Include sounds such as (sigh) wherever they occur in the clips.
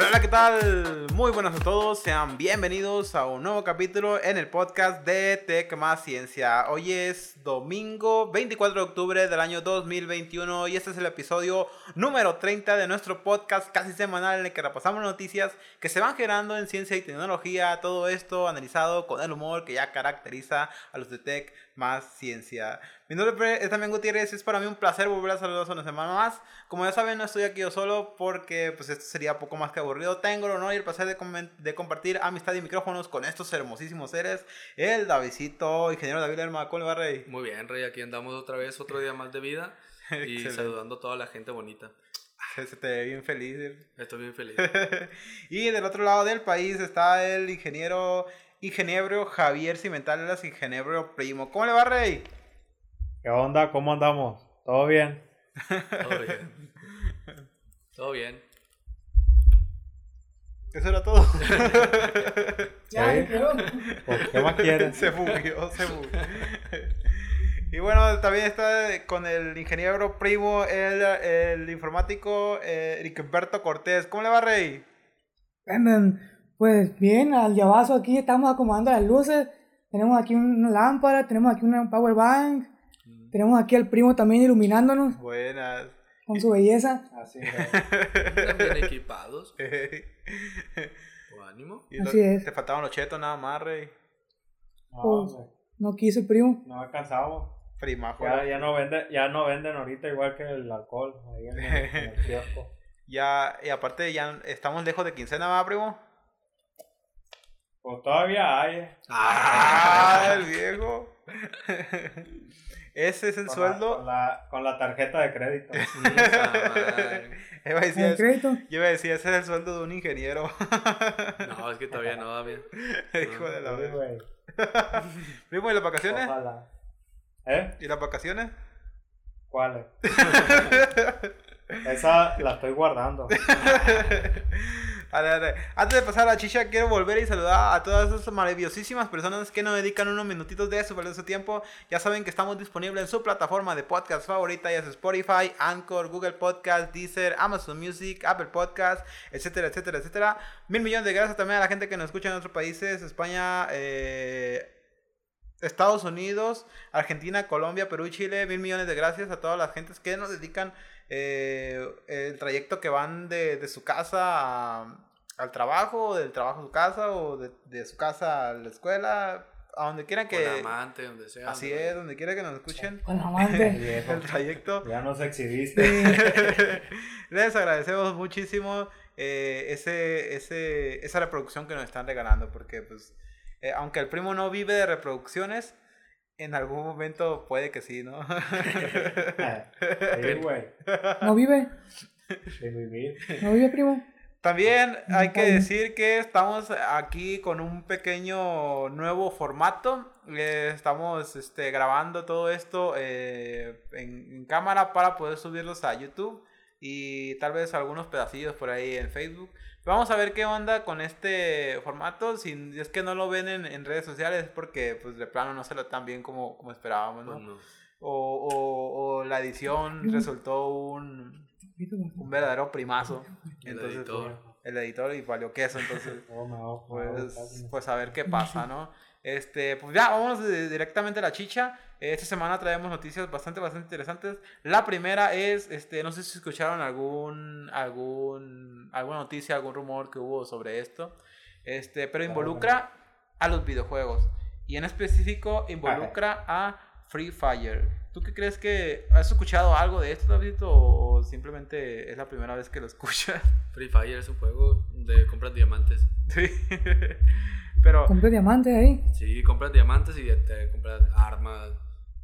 Hola, ¿qué tal? Muy buenas a todos, sean bienvenidos a un nuevo capítulo en el podcast de Tech Más Ciencia. Hoy es domingo 24 de octubre del año 2021 y este es el episodio número 30 de nuestro podcast casi semanal en el que repasamos noticias que se van generando en ciencia y tecnología, todo esto analizado con el humor que ya caracteriza a los de Tech Más Ciencia. Mi nombre es también Gutiérrez, es para mí un placer volver a saludarlos una semana más. Como ya saben, no estoy aquí yo solo porque pues esto sería poco más que aburrido. Tengo el honor y el placer de, de compartir amistad y micrófonos con estos hermosísimos seres. El Davidito, ingeniero David Lerma, ¿cómo le va, Rey? Muy bien, Rey, aquí andamos otra vez, otro día más de vida (laughs) y saludando a toda la gente bonita. Se te ve bien feliz. ¿eh? Estoy bien feliz. (laughs) y del otro lado del país está el ingeniero ingeniero Javier Cimental, el ingeniero primo. ¿Cómo le va, Rey? ¿Qué onda? ¿Cómo andamos? ¿Todo bien? Todo bien. Todo bien. Eso era todo. (laughs) ya, ¿Qué más quieren? (laughs) se bugueó, se bugueó. Y bueno, también está con el ingeniero primo, el, el informático eh, Cortés. ¿Cómo le va, Rey? Pues bien, al llavazo aquí estamos acomodando las luces. Tenemos aquí una lámpara, tenemos aquí una power bank, tenemos aquí al primo también iluminándonos. Buenas. Con su belleza. Así es. bien equipados. (laughs) Con ánimo. Así es. Te faltaban los chetos nada más, rey. No, pues, no quiso el primo. No alcanzamos. Primajo. Ya, ya, no vende, ya no venden ahorita igual que el alcohol. Ahí en el, (laughs) ya, y aparte ya estamos lejos de quincena, ¿va, primo? Pues todavía hay. Ah, el (laughs) viejo. Ese es el sueldo. con, la, con, la, tarjeta de crédito. (laughs) iba a decir, crédito? Yo iba a decir, ese es el sueldo de un ingeniero. no, es que todavía no va bien. (laughs) Hijo de la. Primo, ¿y las vacaciones? Ojalá. ¿Eh? ¿Y las vacaciones? ¿Cuáles? Esa la estoy guardando. Antes de pasar a la chicha, quiero volver y saludar a todas esas maravillosísimas personas que nos dedican unos minutitos de su valioso tiempo. Ya saben que estamos disponibles en su plataforma de podcast favorita, ya es Spotify, Anchor, Google Podcast, Deezer, Amazon Music, Apple Podcast, etcétera, etcétera, etcétera. Mil millones de gracias también a la gente que nos escucha en otros países, España, eh, Estados Unidos, Argentina, Colombia, Perú Chile. Mil millones de gracias a todas las gentes que nos dedican eh, el trayecto que van de, su casa al trabajo, del trabajo a su casa, o de, su casa a la escuela, a donde quieran que... Con amante, donde sea. Así es, donde quiera que nos escuchen. Con amante. (laughs) el trayecto. Ya nos exhibiste. (laughs) Les agradecemos muchísimo eh, ese, ese, esa reproducción que nos están regalando, porque pues, eh, aunque el primo no vive de reproducciones, en algún momento puede que sí, ¿no? ¿No vive? ¿No vive, primo? También hay que decir que estamos aquí con un pequeño nuevo formato. Eh, estamos este, grabando todo esto eh, en, cámara para poder subirlos a YouTube y tal vez algunos pedacillos por ahí en Facebook. Vamos a ver qué onda con este formato. Si es que no lo ven en, redes sociales, es porque pues de plano no se lo tan bien como, como esperábamos, ¿no? Pues o, o, la edición resultó un, un verdadero primazo. El editor. Pues, el editor y valió queso, entonces. (laughs) Oh, pues, pues a ver qué pasa, ¿no? Este, pues ya, vamos directamente a la chicha. Esta semana traemos noticias bastante, bastante interesantes. La primera es, este, no sé si escucharon algún, algún, alguna noticia, algún rumor que hubo sobre esto. Este, pero involucra a los videojuegos. Y en específico involucra a Free Fire. ¿Tú qué crees que has escuchado algo de esto, David? O simplemente es la primera vez que lo (laughs) escuchas? Free Fire es un juego de compras diamantes. Sí. (laughs) Pero. ¿Compras diamantes ahí? Sí, compras diamantes y te compras armas,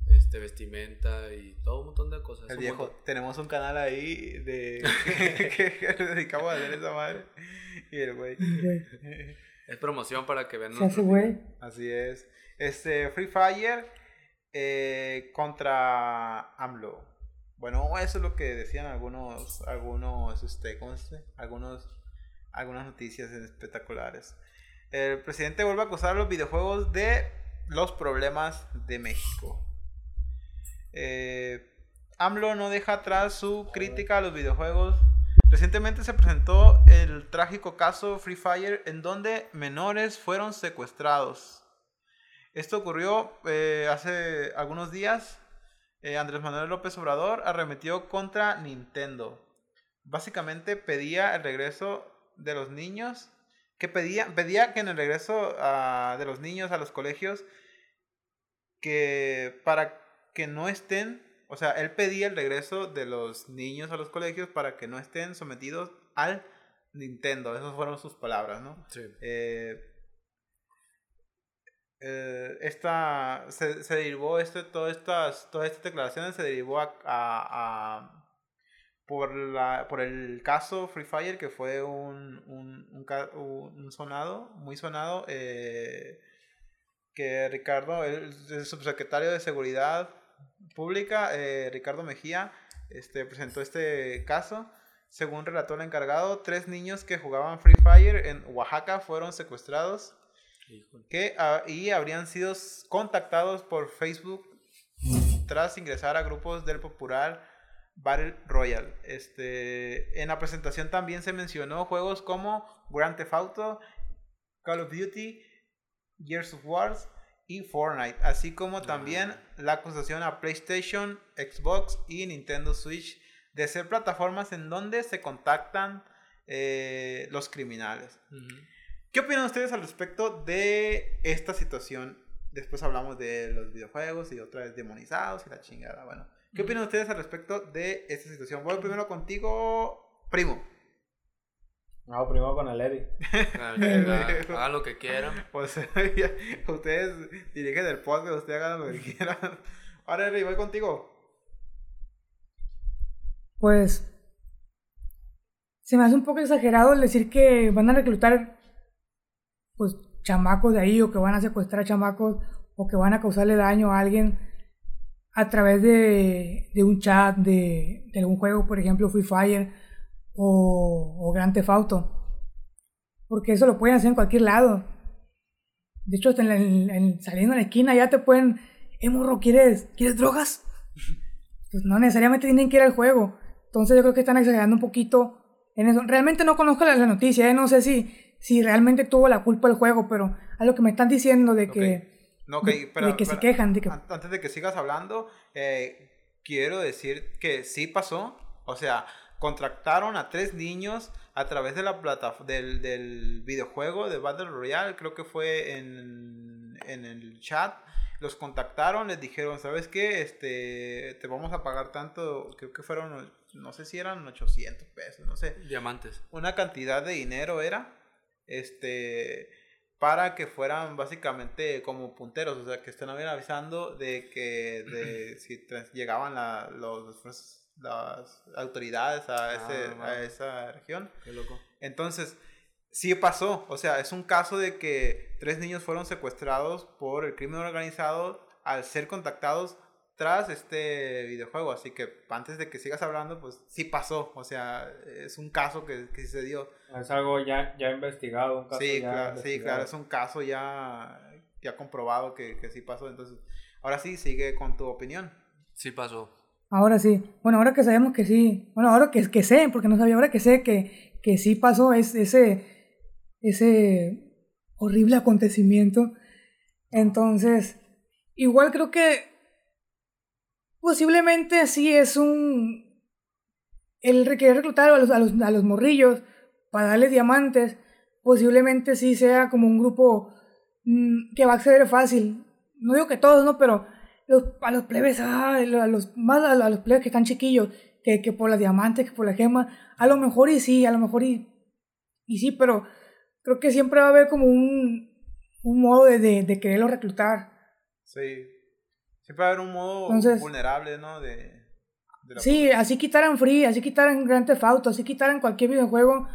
este, vestimenta y todo un montón de cosas. El viejo, tenemos un canal ahí de (laughs) que, dedicamos a hacer esa madre. Y el güey. Es promoción para que vean. güey. Así es. Este, Free Fire eh, contra AMLO. Bueno, eso es lo que decían algunos, algunos, este, ¿cómo se dice? Algunos, algunas noticias espectaculares. El presidente vuelve a acusar a los videojuegos de los problemas de México. Eh, AMLO no deja atrás su crítica a los videojuegos Recientemente se presentó el trágico caso Free Fire en donde menores fueron secuestrados. Esto ocurrió eh, hace algunos días. Eh, Andrés Manuel López Obrador arremetió contra Nintendo. Básicamente pedía el regreso de los niños, que pedía, pedía que en el regreso ah, de los niños a los colegios, que para que no estén, o sea, él pedía el regreso de los niños a los colegios para que no estén sometidos al Nintendo. Esas fueron sus palabras, ¿no? Sí. Eh, eh, esta se, se derivó este, todas estas todas estas declaraciones se derivó a- por la por el caso Free Fire que fue un, un, un, ca- un sonado muy sonado eh, que Ricardo el, el subsecretario de seguridad pública eh, Ricardo Mejía este presentó este caso. Según relató el encargado tres niños que jugaban Free Fire en Oaxaca fueron secuestrados que ah, y habrían sido contactados por Facebook tras ingresar a grupos del popular Battle Royale. Este, en la presentación también se mencionó juegos como Grand Theft Auto, Call of Duty, Gears of Wars y Fortnite, así como también la acusación a PlayStation, Xbox y Nintendo Switch de ser plataformas en donde se contactan eh, los criminales. ¿Qué opinan ustedes al respecto de esta situación? Después hablamos de los videojuegos y otra vez demonizados y la chingada. Bueno, ¿qué opinan ustedes al respecto de esta situación? Voy primero contigo, primo. No, primero con el Eddie. Ah, Hagan hagan lo que quieran. Pues ya, (laughs) ustedes dirigen el podcast, ustedes hagan lo que quieran. Ahora, Eri, voy contigo. Pues se me hace un poco exagerado el decir que van a reclutar pues chamacos de ahí o que van a secuestrar chamacos o que van a causarle daño a alguien a través de, de un chat de, de algún juego, por ejemplo Free Fire o, o Grand Theft Auto. Porque eso lo pueden hacer en cualquier lado. De hecho, en en- en- saliendo en la esquina ya te pueden... Eh, morro, ¿quieres, ¿quieres drogas? pues no necesariamente tienen que ir al juego. Entonces yo creo que están exagerando un poquito en eso. Realmente no conozco la, la noticia, ¿eh? no sé si, si realmente tuvo la culpa el juego, pero a lo que me están diciendo de que, No, ok, de, pero- de que se pero- quejan, de que An- Antes de que sigas hablando, eh, quiero decir que sí pasó. O sea, contrataron a tres niños a través de la plata del, del videojuego de Battle Royale. Creo que fue en, en el chat. Los contactaron, les dijeron, ¿sabes qué? Este, te vamos a pagar tanto. Creo que fueron, no sé si eran 800 pesos, no sé Diamantes. una cantidad de dinero era este para que fueran básicamente como punteros, o sea, que estén avisando de que de, (clears throat) si llegaban la- los, las autoridades a, ese- Ah, a wow. esa región. Qué loco. Entonces, sí pasó, o sea, es un caso de que tres niños fueron secuestrados por el crimen organizado al ser contactados tras este videojuego, así que antes de que sigas hablando, pues sí pasó, o sea, es un caso que, que sí se dio. Es algo ya, ya investigado, un caso Sí, ya claro, sí, claro, es un caso ya, ya comprobado que, que sí pasó, entonces, ahora sí, sigue con tu opinión. Sí pasó. ahora sí. Bueno, ahora que sabemos que sí, bueno, ahora que, que sé, porque no sabía, ahora que sé que, que sí pasó es, ese, ese horrible acontecimiento, entonces, igual creo que posiblemente sí es un... El re- querer reclutar a los, a los, a los morrillos para darles diamantes, posiblemente sí sea como un grupo mm, que va a acceder fácil. No digo que todos, ¿no? Pero los, a los plebes, a los, más a, los plebes que están chiquillos, que, que por las diamantes, que por la gema, a lo mejor y sí, a lo mejor y, y sí, pero creo que siempre va a haber como un, un modo de, de, de quererlos reclutar. Sí, siempre va a haber un modo Entonces- vulnerable, ¿no? De, de Sí, así quitaran Free, así quitaran Grand Theft Auto, así quitaran cualquier videojuego,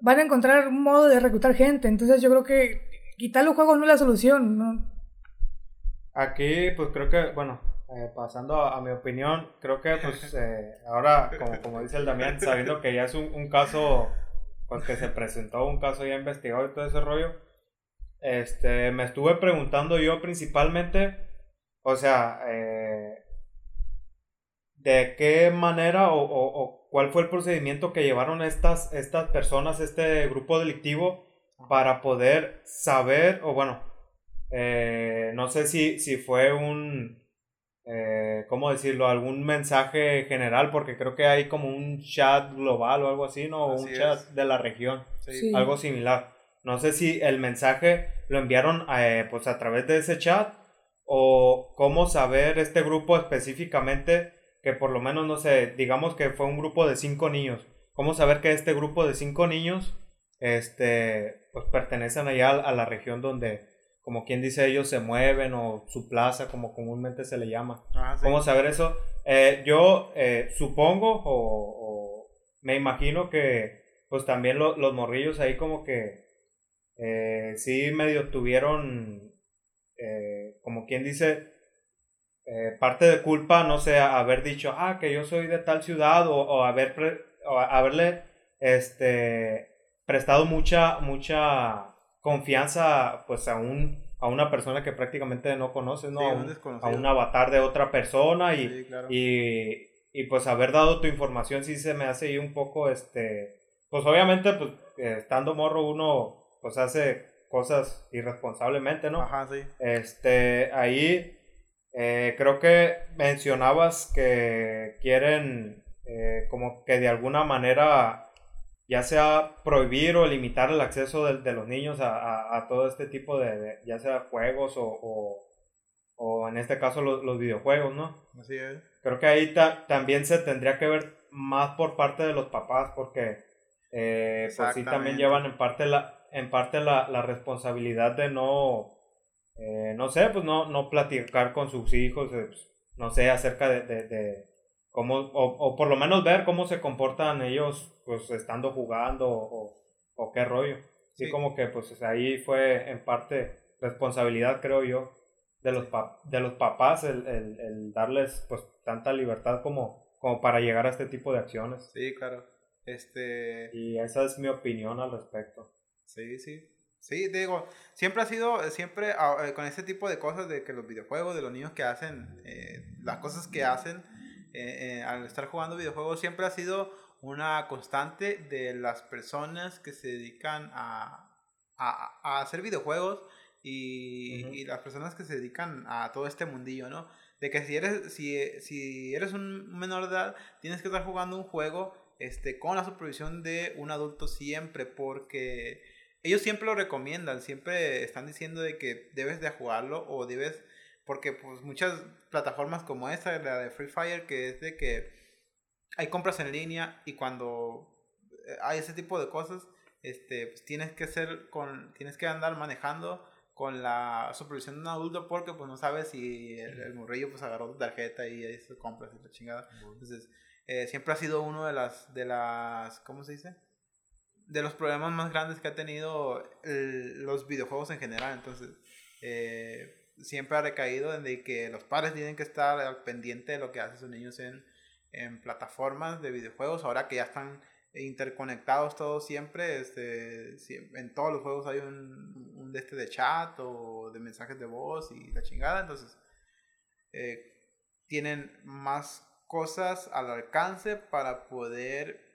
van a encontrar un modo de reclutar gente. Entonces yo creo que quitar los juegos no es la solución, ¿no? Aquí, pues creo que, bueno, eh, pasando a, a mi opinión, creo que, pues, (laughs) eh, ahora, como, como dice el Damián, sabiendo que ya es un, un caso, pues que se presentó, un caso ya investigado y todo ese rollo, este, me estuve preguntando yo principalmente, o sea, eh, de qué manera o, o- o cuál fue el procedimiento que llevaron estas, estas personas, este grupo delictivo, para poder saber, o bueno, eh, no sé si, si fue un, eh, ¿cómo decirlo? Algún mensaje general, porque creo que hay como un chat global o algo así, ¿no? O un chat de la región. Sí. algo similar. No sé si el mensaje lo enviaron eh, pues a través de ese chat o cómo saber este grupo específicamente que por lo menos, no sé, digamos que fue un grupo de cinco niños. ¿Cómo saber que este grupo de cinco niños este, pues pertenecen allá a, la región donde, como quien dice, ellos se mueven o su plaza, como comúnmente se le llama? Sí. ¿Cómo saber eso? Eh, yo eh, supongo o, o me imagino que pues también lo- los morrillos ahí como que eh, sí medio tuvieron, eh, como quien dice, eh, parte de culpa, no sé, haber dicho, ah, que yo soy de tal ciudad o, o haber pre- o haberle este, prestado mucha, mucha confianza pues a un a una persona que prácticamente no conoces, ¿no? Sí, a, un a avatar de otra persona y, Sí, claro. y, y, pues haber dado tu información sí se me hace ahí un poco, este, pues obviamente pues eh, estando morro uno pues hace cosas irresponsablemente, ¿no? Ajá, sí. Este, ahí eh, creo que mencionabas que quieren eh, como que de alguna manera ya sea prohibir o limitar el acceso de, de los niños a, a- a todo este tipo de, de- ya sea juegos o, o, o en este caso los, los videojuegos, ¿no? Así es. Creo que ahí ta- también se tendría que ver más por parte de los papás porque eh, pues sí también llevan en parte la, en parte la, la responsabilidad de no, eh, no sé, pues no, no platicar con sus hijos, eh, pues, no sé, acerca de, de, de cómo, o, o por lo menos ver cómo se comportan ellos pues estando jugando o, o qué rollo. Sí, Sí. como que pues ahí fue en parte responsabilidad, creo yo, de los, pap- de los papás el, el, el darles pues tanta libertad como, como para llegar a este tipo de acciones. Sí, claro. Este. Y esa es mi opinión al respecto. Sí, sí. Sí, te digo, siempre ha sido, eh, siempre ah, eh, con ese tipo de cosas de que los videojuegos, de los niños que hacen, eh, las cosas que hacen eh, eh, al estar jugando videojuegos, siempre ha sido una constante de las personas que se dedican a, a, a hacer videojuegos y, Ujú. y las personas que se dedican a todo este mundillo, ¿no? De que si eres, si, si eres un menor de edad, tienes que estar jugando un juego este, con la supervisión de un adulto siempre, porque ellos siempre lo recomiendan, siempre están diciendo de que debes de jugarlo o debes, porque pues muchas plataformas como esta, la de Free Fire, que es de que hay compras en línea y cuando eh, hay ese tipo de cosas, este, pues tienes que ser con, tienes que andar manejando con la supervisión de un adulto porque pues no sabes si el, el morrillo pues agarró tu tarjeta y ahí se compras y la chingada. Entonces, eh, siempre ha sido uno de las, de las, ¿cómo se dice? De los problemas más grandes que ha tenido los videojuegos en general. Entonces, eh, siempre ha recaído en que los padres tienen que estar al pendiente de lo que hacen sus niños en, en plataformas de videojuegos. Ahora que ya están interconectados todos siempre, este, en todos los juegos hay un, un de este de chat o de mensajes de voz y la chingada. Entonces, eh, tienen más cosas al alcance para poder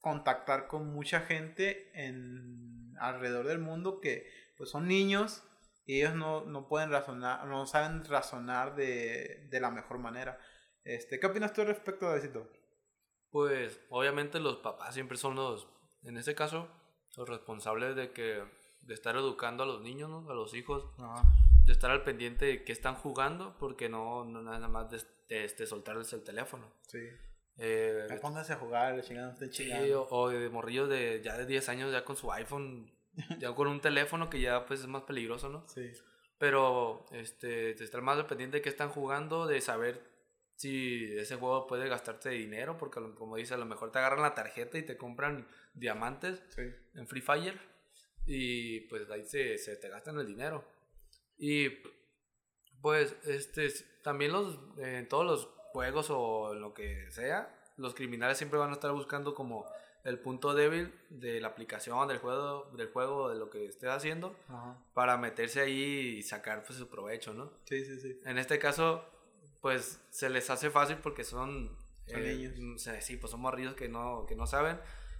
contactar con mucha gente en alrededor del mundo que pues son niños y ellos no, no pueden razonar, no saben razonar de, de la mejor manera. Este, ¿Qué opinas tú al respecto, Davidito? Pues obviamente los papás siempre son los, en este caso, los responsables de que de estar educando a los niños, ¿no? a los hijos, de estar al pendiente de qué están jugando, porque no, no nada más de, de, este, soltarles el teléfono. Sí. Eh, Ya pónganse a jugar, la chingada estén sí, o, o de morrillos de ya de 10 años ya con su iPhone, ya con un teléfono que ya pues es más peligroso, ¿no? Sí. Pero este, de estar más al pendiente de qué están jugando, de saber si ese juego puede gastarte dinero, porque como dice, a lo mejor te agarran la tarjeta y te compran diamantes Sí. en Free Fire y pues ahí se, se te gastan el dinero. Y pues este también los en todos los juegos o lo que sea, los criminales siempre van a estar buscando como el punto débil de la aplicación del juego, del juego, de lo que estés haciendo Ajá. para meterse ahí y sacar pues su provecho, ¿no? Sí, sí, sí. En este caso, pues se les hace fácil porque son... Son eh, niños. mm, sí, pues son morrillos que no, que no saben.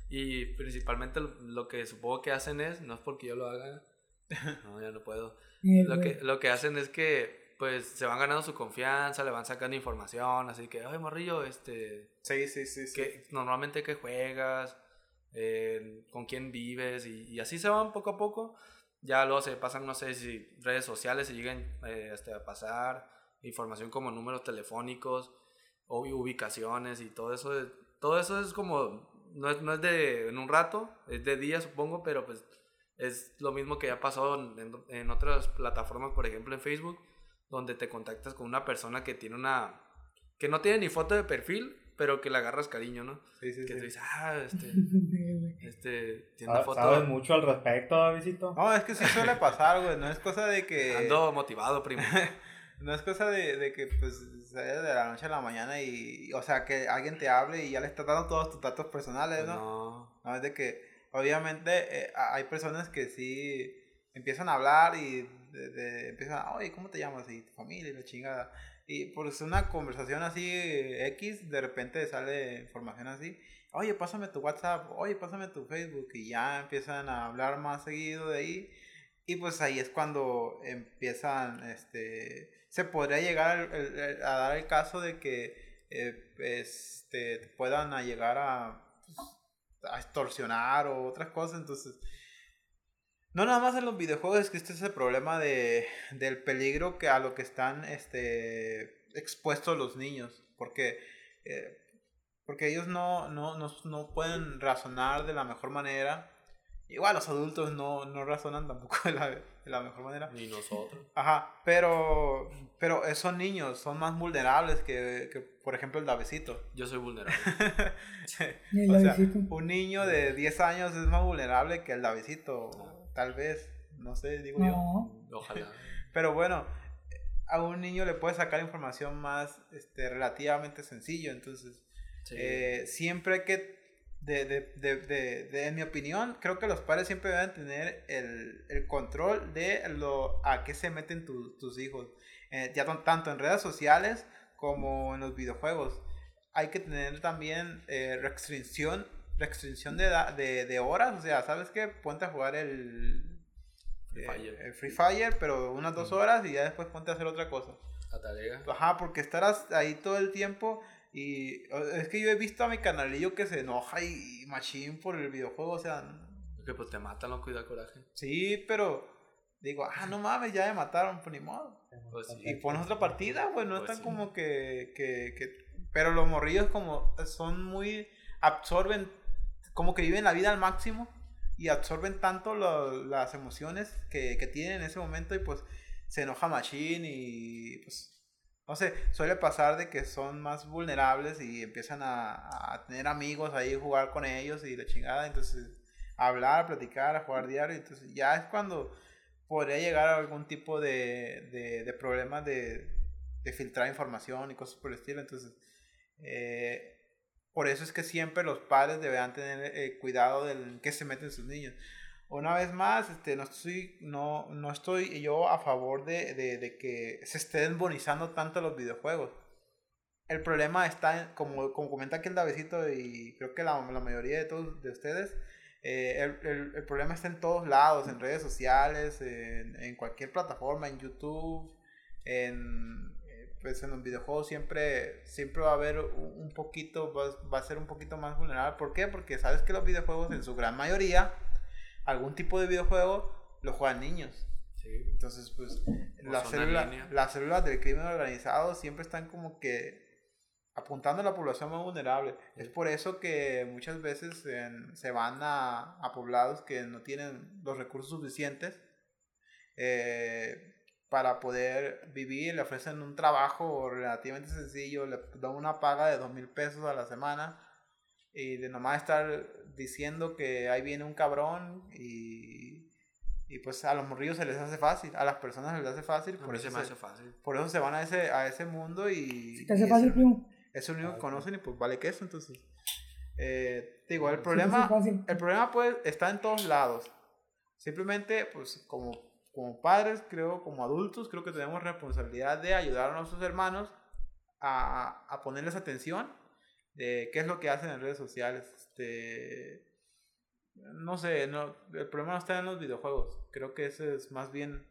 Y principalmente lo, que supongo que hacen es, no es porque yo lo haga, (laughs) no, ya no puedo. Lo que, lo que hacen es que pues se van ganando su confianza, le van sacando información, así que, oye, morrillo, este, Sí, sí, sí. sí. que normalmente qué juegas, Eh, con quién vives y, y así se van poco a poco. Ya luego se pasan, no sé si redes sociales se lleguen eh, hasta a pasar, información como números telefónicos o ubicaciones y todo eso. es- Todo eso es como, no es, no es de en un rato, es de día supongo, pero pues es lo mismo que ya pasó en, en- en otras plataformas, por ejemplo en Facebook, donde te contactas con una persona que tiene una, que no tiene ni foto de perfil, pero que le agarras cariño, ¿no? Sí, sí, Que sí. tú dices, ah, este, (laughs) este, tiene una foto. ¿Sabes mucho al respecto, Davidito? No, es que sí suele pasar, güey. No es cosa de que. Ando motivado, primo. (laughs) No es cosa de, de que, pues, sales de la noche a la mañana y, o sea, que alguien te hable y ya le está dando todos tus datos personales, Pues ¿no? no. No, es de que, obviamente, eh, hay personas que sí empiezan a hablar y de, de- empiezan, oye, ¿cómo te llamas? Y tu familia y la chingada. Y por una conversación así eh, X, de repente sale información así. Oye, pásame tu WhatsApp, oye, pásame tu Facebook. Y ya empiezan a hablar más seguido de ahí. Y pues ahí es cuando empiezan, este, se podría llegar el- a dar el caso de que eh, este, puedan a llegar a, pues, a extorsionar o otras cosas. Entonces, no nada más en los videojuegos existe ese problema de, del peligro que a lo que están este, expuestos los niños. Porque, eh, porque ellos no, no, no, no pueden razonar de la mejor manera. Igual los adultos no, no razonan tampoco de la, de la mejor manera. Ni nosotros. Ajá, pero, pero eh, son niños, son más vulnerables que, que por ejemplo, el Davecito. Yo soy vulnerable. (laughs) El o sea, un niño de 10 años es más vulnerable que el Davecito, tal vez, no sé, digo yo. No. Ojalá. (laughs) Pero bueno, a un niño le puede sacar información más este, relativamente sencillo, entonces Sí. eh, siempre hay que, de, de, de, de- de- en mi opinión, creo que los padres siempre deben tener el, el control de lo a qué se meten tu- tus hijos, Eh, ya tan- tanto en redes sociales como en los videojuegos. Hay que tener también eh, restricción, restricción de, de, de horas, o sea, ¿sabes qué? Ponte a jugar el, Free eh, Fire. el Free Fire, pero unas dos horas y ya después ponte a hacer otra cosa. La tarea. Ajá, porque estarás ahí todo el tiempo y es que yo he visto a mi canalillo que se enoja y, y machín por el videojuego, o sea, Que pues te matan, loco, y da coraje. sí, pero digo, ah, no mames, ya me mataron, pues ni modo. Pues sí. Y pones otra partida, pues no Pues están sí. como que, que, que- Pero los morrillos como son muy... absorben, como que viven la vida al máximo y absorben tanto lo- las emociones que, que tienen en ese momento y pues se enoja machín y pues... No sé, suele pasar de que son más vulnerables y empiezan a, a tener amigos ahí, jugar con ellos y la chingada, entonces hablar, platicar, jugar diario, entonces ya es cuando podría llegar a algún tipo de, de, de problemas de, de filtrar información y cosas por el estilo. Entonces, eh, por eso es que siempre los padres deberán tener eh, cuidado del qué se meten sus niños. Una vez más, este, no, estoy, no, no estoy yo a favor de, de, que se estén bonizando tanto los videojuegos. El problema está, como, como comenta aquí el Davecito y creo que la, la mayoría de todos de ustedes, eh, el, el, problema está en todos lados, en redes sociales, en, en cualquier plataforma, en YouTube, en, pues en los videojuegos siempre, siempre va a haber un, poquito, va, va, a ser un poquito más vulnerable. ¿Por qué? Porque sabes que los videojuegos en su gran mayoría, algún tipo de videojuego, lo juegan niños. Sí. Entonces, pues, las células, las células del crimen organizado siempre están como que apuntando a la población más vulnerable. Es por eso que muchas veces en, se van a, a, poblados que no tienen los recursos suficientes eh, para poder vivir, le ofrecen un trabajo relativamente sencillo, le dan una paga de dos mil pesos a la semana y de nomás estar diciendo que ahí viene un cabrón y, y pues a los morrillos se les hace fácil, a las personas se les hace fácil. Por eso se me hace fácil. Por eso se van a ese, a ese mundo y... ¿Te hace fácil, primo? Es el único que conocen y pues vale que eso, entonces. Eh, digo, el problema, el problema pues está en todos lados. Simplemente, pues como, como padres, creo, como adultos, creo que tenemos responsabilidad de ayudar a nuestros hermanos a, a ponerles atención de qué es lo que hacen en redes sociales. Este, no sé, no, el problema no está en los videojuegos. Creo que ese es más bien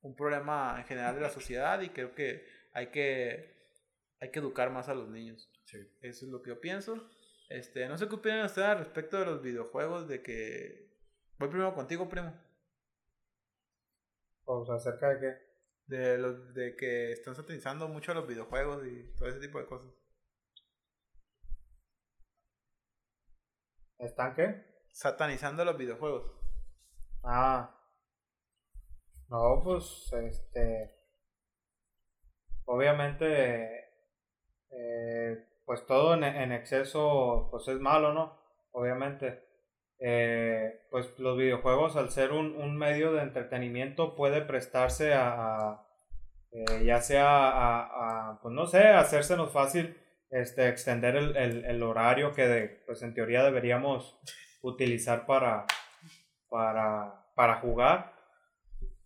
un problema en general de la sociedad y creo que hay que, hay que educar más a los niños. Eso es lo que yo pienso. Este, no sé qué opinan ustedes al respecto de los videojuegos, de que... Voy primero contigo, primo. Pues acerca de qué? De, los, de que están satanizando mucho los videojuegos y todo ese tipo de cosas. ¿Están qué? Satanizando los videojuegos. Ah. No, pues, este. Obviamente, eh, pues todo en, en, exceso, pues es malo, ¿no? Obviamente. Eh, pues los videojuegos, al ser un, un, medio de entretenimiento, puede prestarse a, eh, ya sea a, pues no sé, hacérsenos fácil este, extender el, el, horario que de, pues en teoría deberíamos utilizar para, para, para jugar.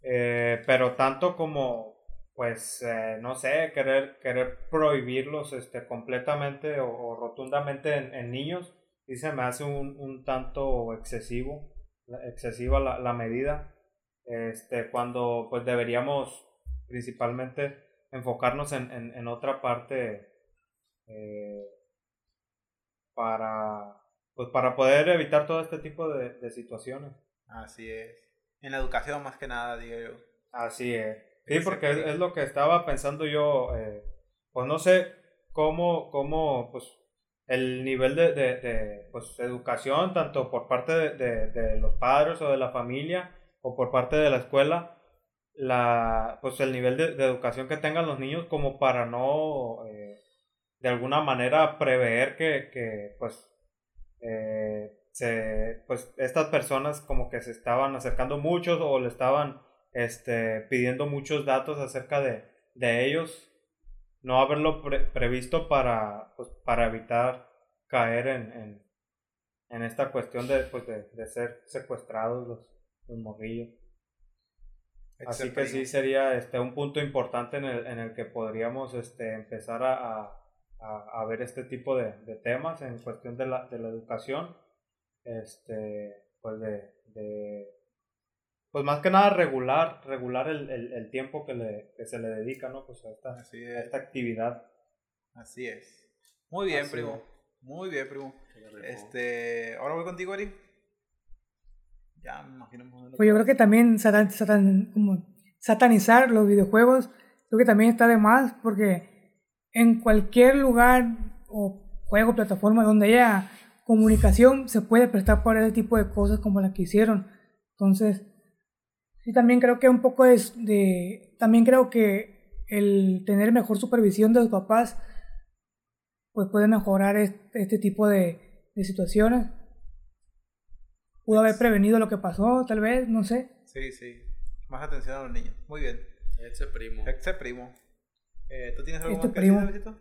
Eh, pero tanto como, pues, no sé, querer, querer prohibirlos este, completamente o, rotundamente en, en, niños, sí se me hace un, un tanto excesivo, excesiva la, la, medida, este, cuando pues deberíamos principalmente enfocarnos en, en, en otra parte eh, para, pues para poder evitar todo este tipo de, de, situaciones. Así es. En la educación más que nada, digo yo. Así es. Sí, porque es, es, lo que estaba pensando yo. Eh, pues no sé cómo, cómo pues, el nivel de, de, pues, educación, tanto por parte de, de, los padres o de la familia, o por parte de la escuela, la, pues el nivel de, educación que tengan los niños como para no eh, de alguna manera prever que, que pues, eh, se, pues estas personas como que se estaban acercando muchos o le estaban este, pidiendo muchos datos acerca de, de ellos, no haberlo pre previsto para, pues, para evitar caer en, en, en esta cuestión de, pues, de, de, ser secuestrados los, los morrillos. Así que sí sería este, un punto importante en el, en el que podríamos este, empezar a, a ver este tipo de, de, temas en cuestión de la, de la educación, este, pues de, de, pues más que nada regular, regular el, el, el tiempo que, le, que se le dedica, ¿no? Pues a esta, a esta actividad. Así es. Muy bien, Así primo. Es. Muy bien, primo. Este, ahora voy contigo, Eri. Ya me imagino. Pues yo creo que también satan, satan, como satanizar los videojuegos, creo que también está de más porque en cualquier lugar o juego, plataforma donde haya comunicación, se puede prestar para ese tipo de cosas como las que hicieron. Entonces, sí, también creo que un poco es de. También creo que el tener mejor supervisión de los papás, pues puede mejorar este, este tipo de, de situaciones. Pudo haber prevenido lo que pasó, tal vez, no sé. Sí, sí. Más atención a los niños. Muy bien. Ese primo. Ese primo. Eh, ¿Tú tienes algo este más primo. que decir,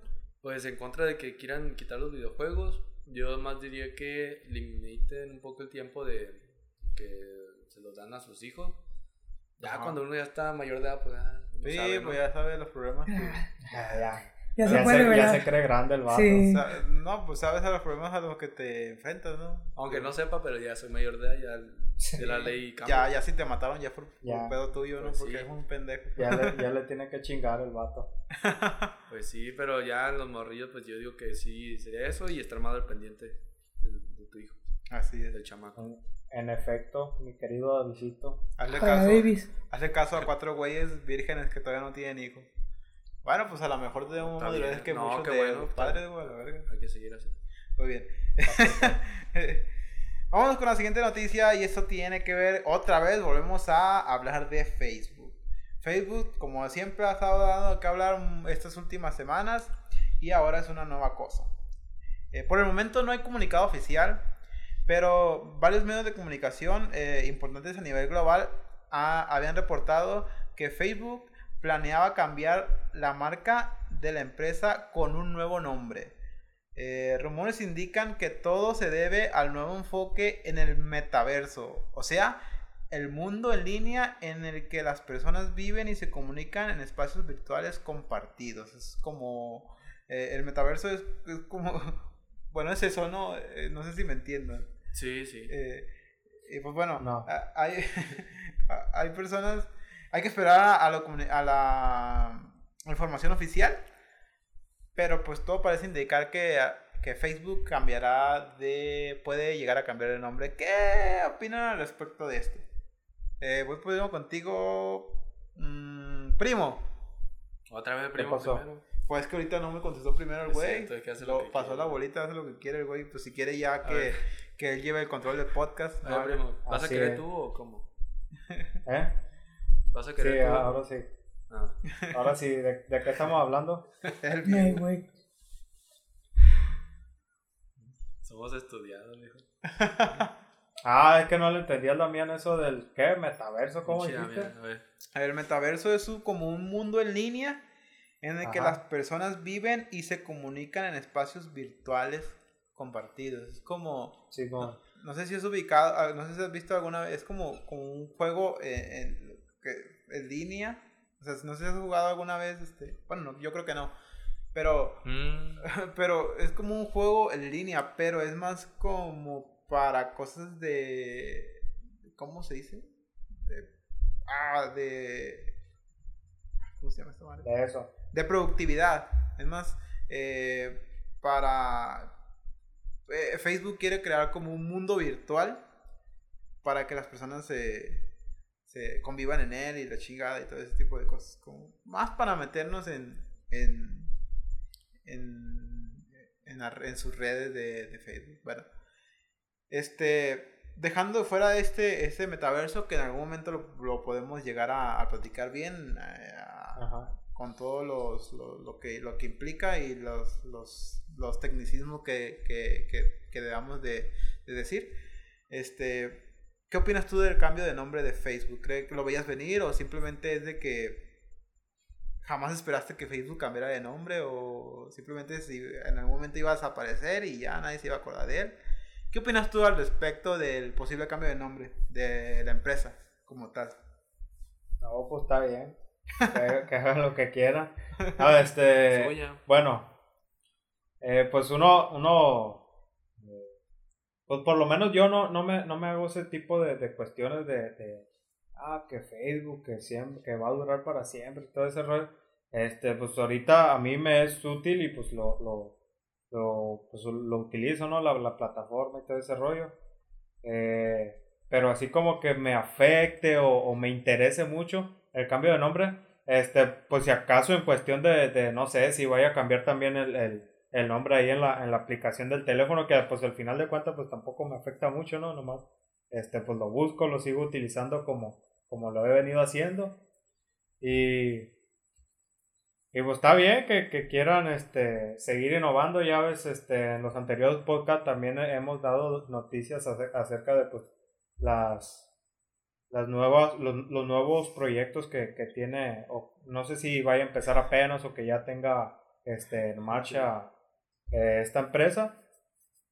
Pues en contra de que quieran quitar los videojuegos, yo más diría que limiten un poco el tiempo de que se los dan a sus hijos. Ya Ajá. cuando uno ya está mayor de edad, pues ya. Sí, sabe, ¿no? pues ya sabe los problemas. Que... (laughs) Ya, ya. Ya, se, se, ya se cree grande el vato. Sí. O sea, no, pues sabes a los problemas a los que te enfrentas, ¿no? Aunque no sepa, pero ya soy mayor de edad, ya de la ley cambia. Ya, ya si te mataron, ya fue ya. pedo tuyo, ¿no? Pues Porque sí. es un pendejo. Ya le, ya le (laughs) tiene que chingar el vato. (laughs) pues sí, pero ya en los morrillos, pues yo digo que sí, sería eso y estar más al pendiente de, de, tu hijo. Así es. Del chamaco. En efecto, mi querido Davidito. Hazle caso, hazle caso a cuatro güeyes vírgenes que todavía no tienen hijos. Bueno, pues a lo mejor de un modo es que no, muchos qué de bueno, los padres, güey, a la verga. Hay que seguir así. Muy bien. (laughs) Vámonos con la siguiente noticia y esto tiene que ver, otra vez volvemos a hablar de Facebook. Facebook, como siempre, ha estado dando que hablar estas últimas semanas y ahora es una nueva cosa. Eh, por el momento no hay comunicado oficial, pero varios medios de comunicación eh, importantes a nivel global ha, habían reportado que Facebook planeaba cambiar la marca de la empresa con un nuevo nombre. Eh, rumores indican que todo se debe al nuevo enfoque en el metaverso. O sea, el mundo en línea en el que las personas viven y se comunican en espacios virtuales compartidos. Es como eh, el metaverso es, como (laughs) bueno es eso no eh, no sé si me entiendan. Sí sí. Eh, y pues bueno No. hay (laughs) hay personas hay que esperar a, a lo comuni- a la información oficial pero pues todo parece indicar que, que Facebook cambiará de... puede llegar a cambiar el nombre. ¿Qué opinan al respecto de esto? Eh, voy primero contigo, mm, primo. Otra vez el ¿Qué primo pasó? primero. Pues es que ahorita no me contestó primero el güey. cierto, hay que hacer lo pasó quiere. la bolita, hace lo que quiere el güey. Pues si quiere ya que, que él lleve el control del podcast. A ¿no? ver, primo, ¿vas a Así querer es. tú o cómo? (laughs) ¿Eh? ¿Vas a Sí, querer tú? ahora sí. Ah. Ahora sí, ¿de, de qué estamos hablando? (laughs) El güey. Somos estudiados, mijo. Ah, es que no le entendí al Damián eso del, ¿qué? ¿Metaverso? ¿Cómo dijiste? Damián, a ver. El metaverso es un- como un mundo en línea en el que las personas viven y se comunican en espacios virtuales compartidos. Es como, Sí, como... no sé si has ubicado, ah, no sé si has visto alguna vez, es como, como un juego en, que- en línea. O sea, no sé si has jugado alguna vez, este, bueno, no, yo creo que no. Pero Mm, (laughs) pero es como un juego en línea, pero es más como para cosas de. ¿Cómo se dice? De, ah, de. ¿Cómo se llama esta madre? De eso. De productividad. Es más, eh, para. eh, Facebook quiere crear como un mundo virtual para que las personas se, se convivan en él y la chingada y todo ese tipo de cosas. Como, más para meternos en. en en, en, sus redes de, Facebook. Bueno, este, dejando fuera este, este metaverso que en algún momento lo, podemos llegar a, platicar bien, eh, a-. con todo los, lo, lo que, lo que implica y los, los, los tecnicismos que, que, que, que debamos de, de decir. Este, ¿Qué opinas tú del cambio de nombre de Facebook? ¿Crees que lo veías venir o simplemente es de que jamás esperaste que Facebook cambiara de nombre o simplemente si en algún momento ibas a aparecer y ya nadie se iba a acordar de él? ¿Qué opinas tú al respecto del posible cambio de nombre de la empresa como tal? No, pues está bien. Que, que hagan lo que quieran. Ah, este... Bueno, eh, pues uno, uno, pues por lo menos yo no, no, me, no me hago ese tipo de, de cuestiones de, de, ah, que Facebook, que siempre, que va a durar para siempre, todo ese rollo. Este, pues ahorita a mí me es útil y pues lo, lo, lo, pues, lo utilizo, ¿no? La, la plataforma y todo ese rollo. Eh, pero así como que me afecte o, o me interese mucho el cambio de nombre, este, pues si acaso en cuestión de, de no sé, si vaya a cambiar también el, el, el nombre ahí en la, en la aplicación del teléfono, que pues al final de cuentas pues tampoco me afecta mucho, ¿no? Nomás, este, pues lo busco, lo sigo utilizando como, como lo he venido haciendo. Y, y pues está bien que, que quieran este, seguir innovando, ya ves, este, en los anteriores podcasts también hemos dado noticias ace- acerca de pues las las nuevas los, los nuevos proyectos que, que tiene o no sé si vaya a empezar apenas o que ya tenga este en marcha eh, esta empresa.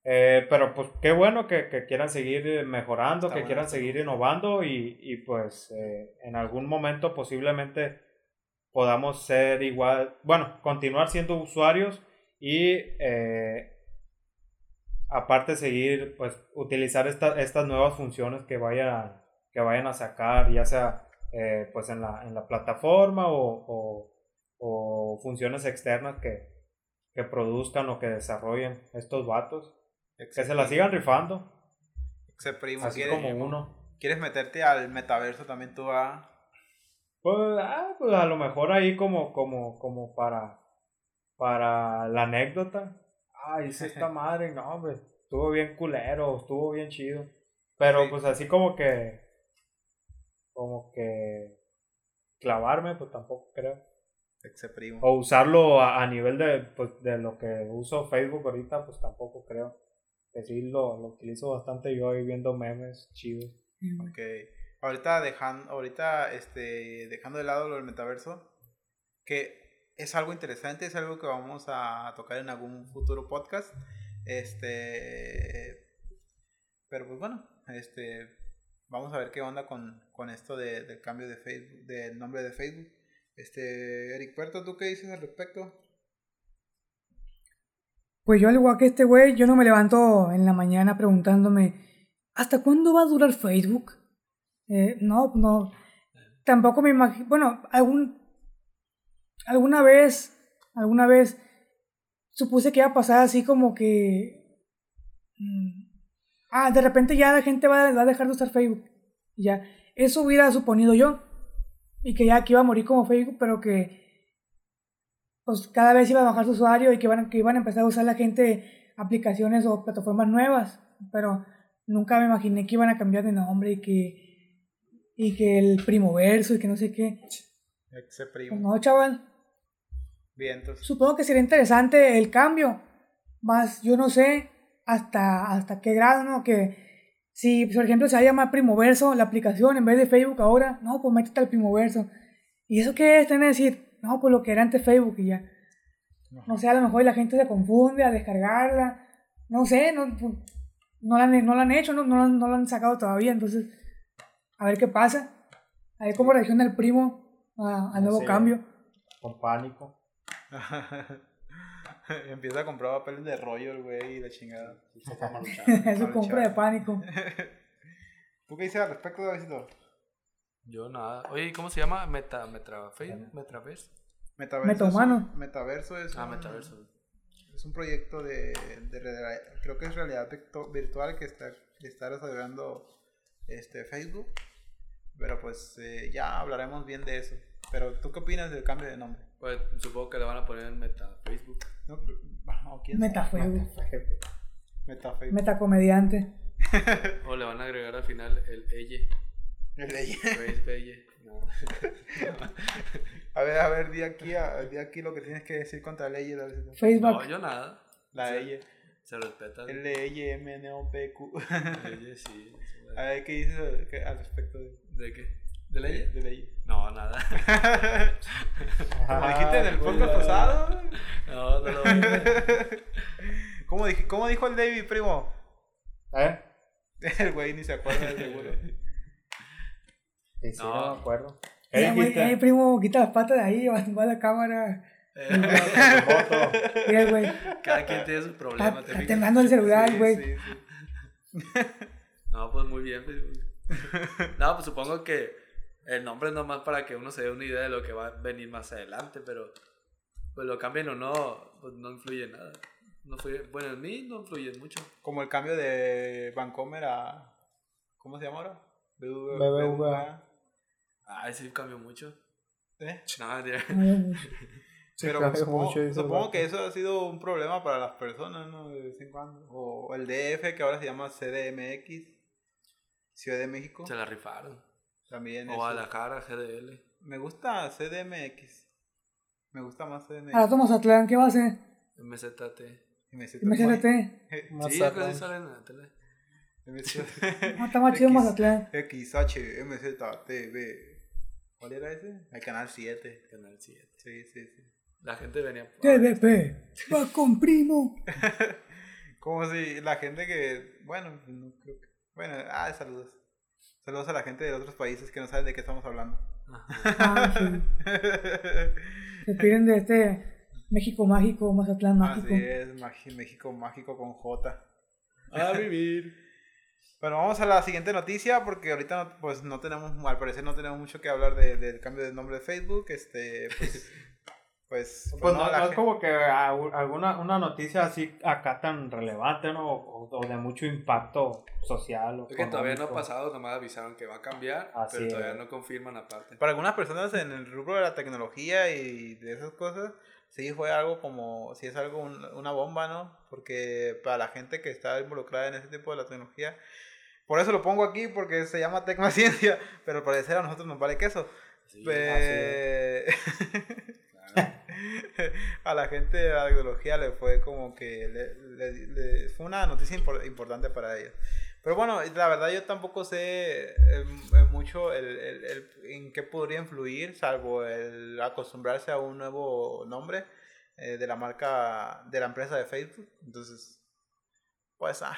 Eh, pero pues qué bueno que, que quieran seguir eh, mejorando Está que bueno, quieran seguir innovando y, y pues eh, en algún momento posiblemente podamos ser igual bueno continuar siendo usuarios y eh, aparte seguir pues utilizar esta- estas nuevas funciones que vayan que vayan a sacar ya sea eh, pues en la, en la plataforma o, o- o funciones externas que, que produzcan o que desarrollen estos vatos que se la sigan rifando. Primo, así ¿quieres, como uno. ¿Quieres meterte al metaverso también tú a... pues, ah, pues a lo mejor ahí como como como para para la anécdota. Ah hice esta madre no hombre estuvo bien culero estuvo bien chido. Pero Sí. pues así como que como que clavarme pues tampoco creo Ese primo. o usarlo a, a nivel de pues de lo que uso Facebook ahorita pues tampoco creo que sí lo, lo utilizo bastante yo ahí viendo memes chidos. Ok. Ahorita dejando, ahorita este, dejando de lado lo del metaverso, que es algo interesante, es algo que vamos a tocar en algún futuro podcast. Este, pero pues bueno, este, vamos a ver qué onda con, con esto de, del cambio de Facebook, del nombre de Facebook. Este, Eric Puerto, ¿tú qué dices al respecto? Pues yo al igual que este güey, yo no me levanto en la mañana preguntándome, ¿hasta cuándo va a durar Facebook? Eh, no, no. Tampoco me imagino, bueno, algún, alguna vez, alguna vez supuse que iba a pasar así como que... mm, ah, de repente ya la gente va, va a dejar de usar Facebook. Y Ya, eso hubiera suponido yo. Y que ya que iba a morir como Facebook, pero que pues cada vez iba a bajar su usuario y que iban, que iban a empezar a usar la gente aplicaciones o plataformas nuevas. Pero nunca me imaginé que iban a cambiar de nombre y que, y que el primoverso y que no sé qué. Ese Pues primo. no, chaval. Bien, entonces. Supongo que sería interesante el cambio. Más, yo no sé hasta, hasta qué grado, ¿no? Que si, por ejemplo, se va a llamar Primoverso la aplicación en vez de Facebook ahora, no, pues métete al Primoverso. ¿Y eso qué es? Tiene que decir, no, pues lo que era antes Facebook y ya. No sé, a lo mejor la gente se confunde a descargarla. No sé, no, pues, no, la, han, no la han hecho, no, no, no la han sacado todavía. Entonces, a ver qué pasa. A ver cómo reacciona el primo al nuevo Sí. cambio. Con pánico. (laughs) (laughs) Empieza a comprar papeles de rollo el güey y la chingada. (laughs) es su compra de pánico. (laughs) ¿Tú qué dices al respecto, Davidito? Yo nada. Oye, ¿y ¿cómo se llama? Meta, Metra, Facebook, Metaverse. Metaverso. Metahumano. un- Metaverso es Ah, un- Metaverso. Es un proyecto de, de real- creo que es realidad virtu- virtual que está, que está desarrollando este, Facebook. Pero pues eh, ya hablaremos bien de eso. Pero ¿tú qué opinas del cambio de nombre? Pues supongo que le van a poner en Meta Facebook. No, pero- no, ¿quién sabe? Metafuego. Metafacebook. Metacomediante. (laughs) O le van a agregar al final el elle. El (laughs) elle. No. A ver, a ver, di aquí, a- di aquí lo que tienes que decir contra la ella. Facebook. no, yo nada. La Sí. ella. Se respeta. L, L, M, N, O, P, Q. Elle, sí. (laughs) A ver, ¿qué dices al respecto de, ¿De qué? ¿De la elle? de la ella? No, nada. (laughs) Como dijiste en el podcast pasado. No, no lo ¿Cómo, dij- ¿Cómo dijo el David, primo? ¿Eh? (laughs) El güey ni se acuerda de seguro. Sí, sí, no, No. me acuerdo. ¿Qué Eh, güey, eh, primo, quita las patas de ahí, va, va a la cámara. Eh. (laughs) Mira, güey. Cada quien tiene su problema. Está, temblando el celular, Sí, güey. sí, sí. No, pues muy bien. pues. No, pues supongo que el nombre es nomás para que uno se dé una idea de lo que va a venir más adelante, pero pues lo cambien o no, pues no influye en nada. No influye, bueno, en mí no influye mucho. Como el cambio de Vancomer a. ¿Cómo se llama ahora? BBVA. BBVA. Ah, sí cambió mucho. ¿Eh? (laughs) No. Ay, (laughs) Pero supongo, que eso ha sido un problema para las personas, ¿no? De vez en cuando. O el DF, que ahora se llama CDMX, Ciudad de México. Se la rifaron. También. Guadalajara, GDL. Me gusta CDMX. Me gusta más CDMX. Ahora toma Mazatlán, ¿qué va a hacer? MZT. MZT. MZT. Sí, casi en la tele. No, (laughs) está más chido. Mazatlán. XH, MZTV. ¿Cuál era ese? El canal 7. Canal 7. Sí, sí, sí. La gente venía. TVP. (laughs) Va con primo. (laughs) Como si la gente que. Bueno, no creo que. Bueno, ah, saludos. Saludos a la gente de otros países que no saben de qué estamos hablando. Ah, sí. (laughs) Se piden de este México mágico, Mazatlán mágico. Así es, México mágico con J. A vivir. Bueno, vamos a la siguiente noticia porque ahorita no, pues no tenemos, al parecer no tenemos mucho que hablar de- del cambio de nombre de Facebook. Este, pues, (laughs) pues, Pues no, la no es como que alguna una noticia así acá tan relevante, ¿no? O, o de mucho impacto social. O Es que todavía no ha pasado, nomás avisaron que va a cambiar, Así pero todavía es. no confirman aparte. Para algunas personas en el rubro de la tecnología y de esas cosas, sí fue algo como, sí es algo, un- una bomba, ¿no? Porque para la gente que está involucrada en ese tipo de la tecnología, por eso lo pongo aquí, porque se llama Tecnociencia, (laughs) pero al parecer a nosotros nos vale queso. Sí, Pe-. (laughs) (laughs) a la gente de la tecnología le fue como que le, le- le- fue una noticia impor- importante para ellos. Pero bueno, la verdad yo tampoco sé eh, eh, mucho el, el- el- en qué podría influir, salvo el acostumbrarse a un nuevo nombre eh, de la marca, de la empresa de Facebook. Entonces, pues ah,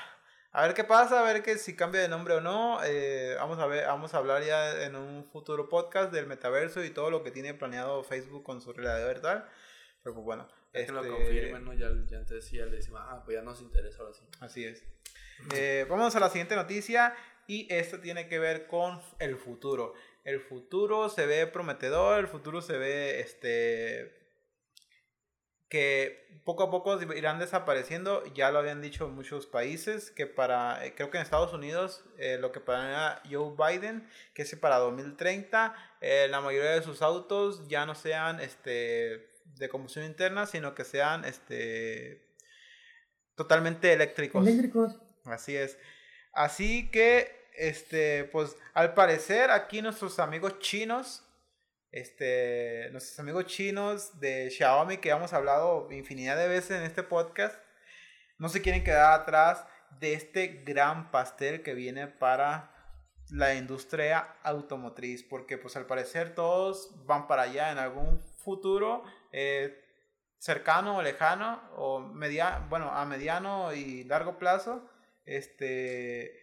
A ver qué pasa, a ver que si cambia de nombre o no. Eh, vamos a ver, vamos a hablar ya en un futuro podcast del metaverso y todo lo que tiene planeado Facebook con su realidad virtual. Pero pues bueno. Es que lo este, confirmen, ¿no? Ya, ya antes ya le decimos, ah, pues ya nos interesa ahora sí. Así es. Eh, vamos a la siguiente noticia y esta tiene que ver con el futuro. El futuro se ve prometedor, el futuro se ve este que poco a poco irán desapareciendo. Ya lo habían dicho muchos países, que para, eh, creo que en Estados Unidos, eh, lo que planea Joe Biden, que es para 2030 eh, la mayoría de sus autos ya no sean este, de combustión interna, sino que sean este, totalmente eléctricos. Eléctricos. Así es. Así que, este, pues al parecer aquí nuestros amigos chinos este, nuestros amigos chinos de Xiaomi que hemos hablado infinidad de veces en este podcast, no se quieren quedar atrás de este gran pastel que viene para la industria automotriz, porque pues al parecer todos van para allá en algún futuro eh, cercano o lejano, o media, bueno, a mediano y largo plazo, este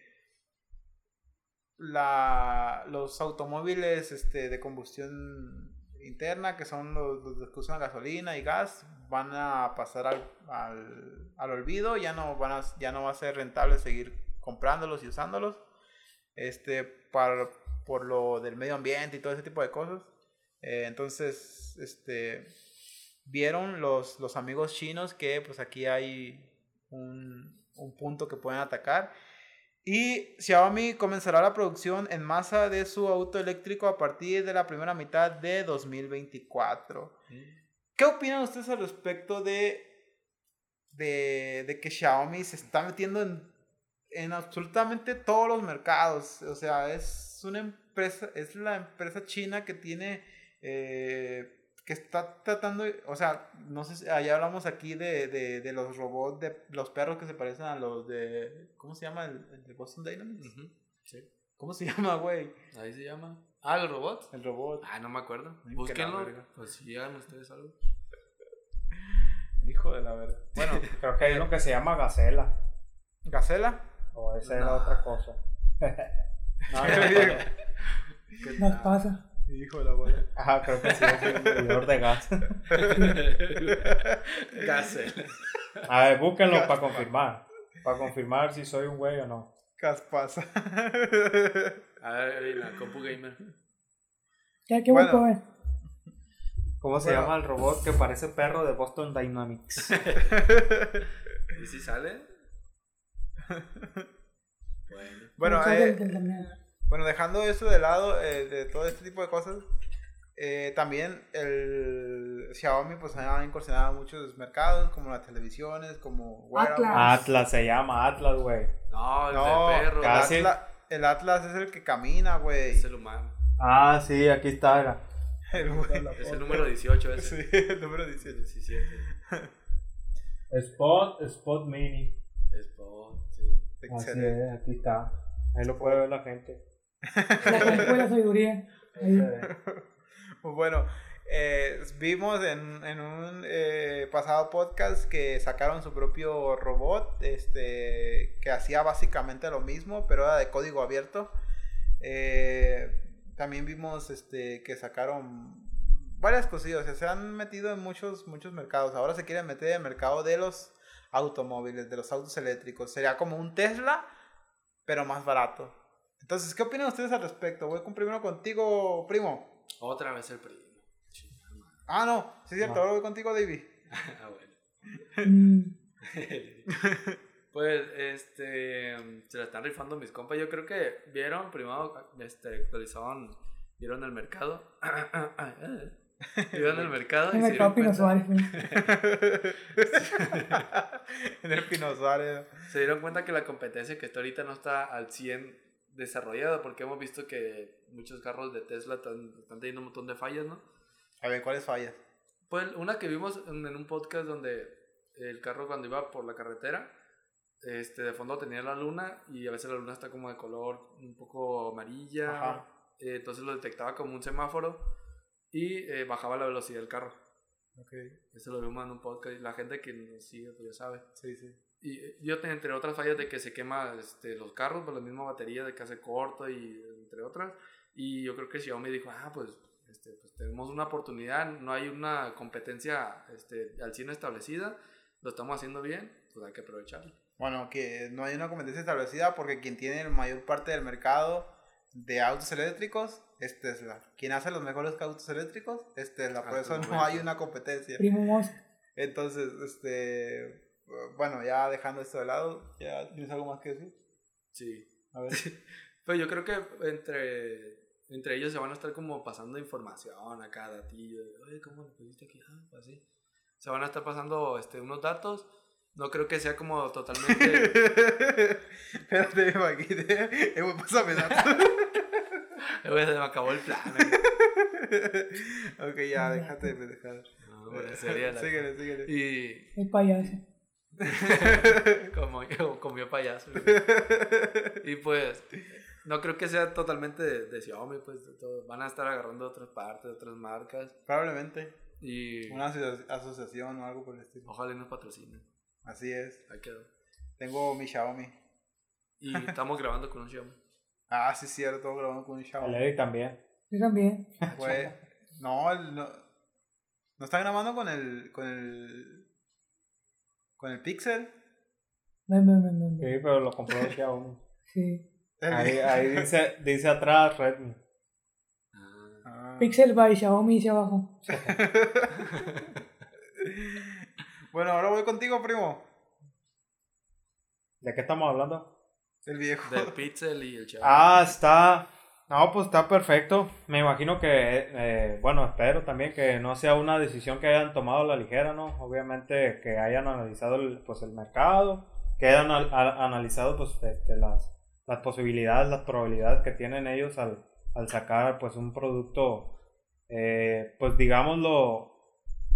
la, los automóviles este, de combustión interna, que son los, que usan gasolina y gas, van a pasar al, al, al, olvido, ya no, van a, ya no va a ser rentable seguir comprándolos y usándolos, este, para, por lo del medio ambiente y todo ese tipo de cosas. Eh, entonces, este, vieron los, los amigos chinos que pues aquí hay un, un punto que pueden atacar y Xiaomi comenzará la producción en masa de su auto eléctrico a partir de la primera mitad de 2024. ¿Qué opinan ustedes al respecto de, de, de que Xiaomi se está metiendo en, en, absolutamente todos los mercados? O sea, es una empresa, es la empresa china que tiene... Eh, que está tratando, o sea, no sé, si, allá hablamos aquí de, de, de, los robots, de los perros que se parecen a los de, ¿cómo se llama? El, el de Boston Dynamics. Uh -huh. sí. ¿Cómo se (laughs) llama, güey? Ahí se llama. Ah, ¿el robot? El robot. Ah, no me acuerdo. Búsquenlo. Pues si hagan ustedes algo. Hijo de la verdad. Bueno, (laughs) creo que hay uno que se llama Gacela. ¿Gacela? O esa no. era otra cosa. (laughs) no, no, Nos pasa. Hijo de la bola. Ajá, creo que sí, es el medidor de gas. (laughs) Gasel. A ver, búsquenlo para confirmar. Para confirmar si soy un güey o no. Gas pasa. A ver, la compu gamer. ¿Qué, qué bueno. ver? ¿Cómo se bueno. llama el robot que parece perro de Boston Dynamics? (laughs) ¿Y si sale? Bueno, bueno eh, bueno, dejando eso de lado, eh, de todo este tipo de cosas, eh, también el Xiaomi pues ha incursionado en muchos mercados, como las televisiones, como Atlas. Atlas se llama Atlas, güey. No, el no, de perro. El Atlas, el Atlas, es el que camina, güey. Es el humano. Ah, sí, aquí está. Era. (laughs) El, es el número 18 ese. Sí, (laughs) el número 18. 17. Spot, Spot Mini. Spot, sí. Así es, aquí está. Ahí lo puede ver la gente. La (laughs) la sabiduría. (laughs) bueno, eh, vimos en, en un eh, pasado podcast que sacaron su propio robot, este, que hacía básicamente lo mismo, pero era de código abierto. Eh, también vimos este, que sacaron varias cosillas, o sea, se han metido en muchos, muchos mercados. Ahora se quieren meter en el mercado de los automóviles, de los autos eléctricos. Sería como un Tesla, pero más barato. Entonces, ¿qué opinan ustedes al respecto? Voy con primero contigo, primo. Otra vez el primo. Ah, no, sí es cierto, ahora voy contigo, David. (laughs) ah, bueno. (laughs) pues, este, se la están rifando mis compas. Yo creo que vieron, primero, este, actualizaron, vieron el mercado. Vieron el mercado. En el mercado Pino Suárez. (laughs) en el Pino Suárez. Se dieron cuenta que la competencia que está ahorita no está al 100 desarrollada, porque hemos visto que muchos carros de Tesla están, están teniendo un montón de fallas, ¿no? A ver, ¿cuáles fallas? Pues una que vimos en, en, un podcast donde el carro cuando iba por la carretera, este, de fondo tenía la luna y a veces la luna está como de color un poco amarilla, eh, entonces lo detectaba como un semáforo y eh, bajaba la velocidad del carro. Okay. Eso lo vimos en un podcast y la gente que nos sigue pues ya sabe. Sí, sí. Y yo te- entre otras fallas de que se quema este, los carros por la misma batería de que hace corto y entre otras. Y yo creo que Xiaomi dijo, ah, pues, este, pues tenemos una oportunidad, no hay una competencia este, al 100 establecida, lo estamos haciendo bien, pues hay que aprovecharlo. Bueno, que no hay una competencia establecida porque quien tiene la mayor parte del mercado de autos eléctricos es Tesla. Quien hace los mejores autos eléctricos es Tesla. Por Hasta eso no hay una competencia. Primo. Entonces, este. Bueno, ya dejando esto de lado, ¿ya tienes algo más que decir? Sí. A ver. (laughs) Pues yo creo que entre, entre ellos se van a estar como pasando información a cada datillo. Oye, ¿cómo le pusiste aquí? Ah, pues así. Se van a estar pasando este, unos datos. No creo que sea como totalmente... (laughs) Espérate, me imaginé. Eh, pásame datos. (laughs) Eh, se me acabó el plan. ok, ya, déjate de dejar. No, hombre, sería la- síguele, síguele. Y El payaso. (laughs) como yo comió payaso. (laughs) Y pues, no creo que sea totalmente de, de Xiaomi, pues de todo. van a estar agarrando otras partes, otras marcas. Probablemente. Y Una asocia- asociación o algo por el estilo. ojalá y nos patrocinen. Así es. Ahí quedó. Tengo mi Xiaomi. Y estamos (laughs) grabando con un Xiaomi. Ah, sí, es cierto, grabando con un El Xiaomi. Eric también. Yo también. Fue. No, el- no. ¿No está grabando con el. con el. Con el Pixel? No, no, no, no, no. Sí, pero lo compró Xiaomi. (laughs) Sí. Ahí, ahí dice, dice atrás Redmi. Ah. Pixel by Xiaomi dice abajo. (laughs) Bueno, ahora voy contigo, primo. ¿De qué estamos hablando? El viejo. Del Pixel y el Xiaomi. Ah, está. No, pues está perfecto. Me imagino que, eh, bueno, espero también que no sea una decisión que hayan tomado a la ligera, ¿no? Obviamente que hayan analizado el, pues, el mercado, que hayan al- a- analizado pues, este, las, las posibilidades, las probabilidades que tienen ellos al, al sacar pues un producto, eh, pues digámoslo,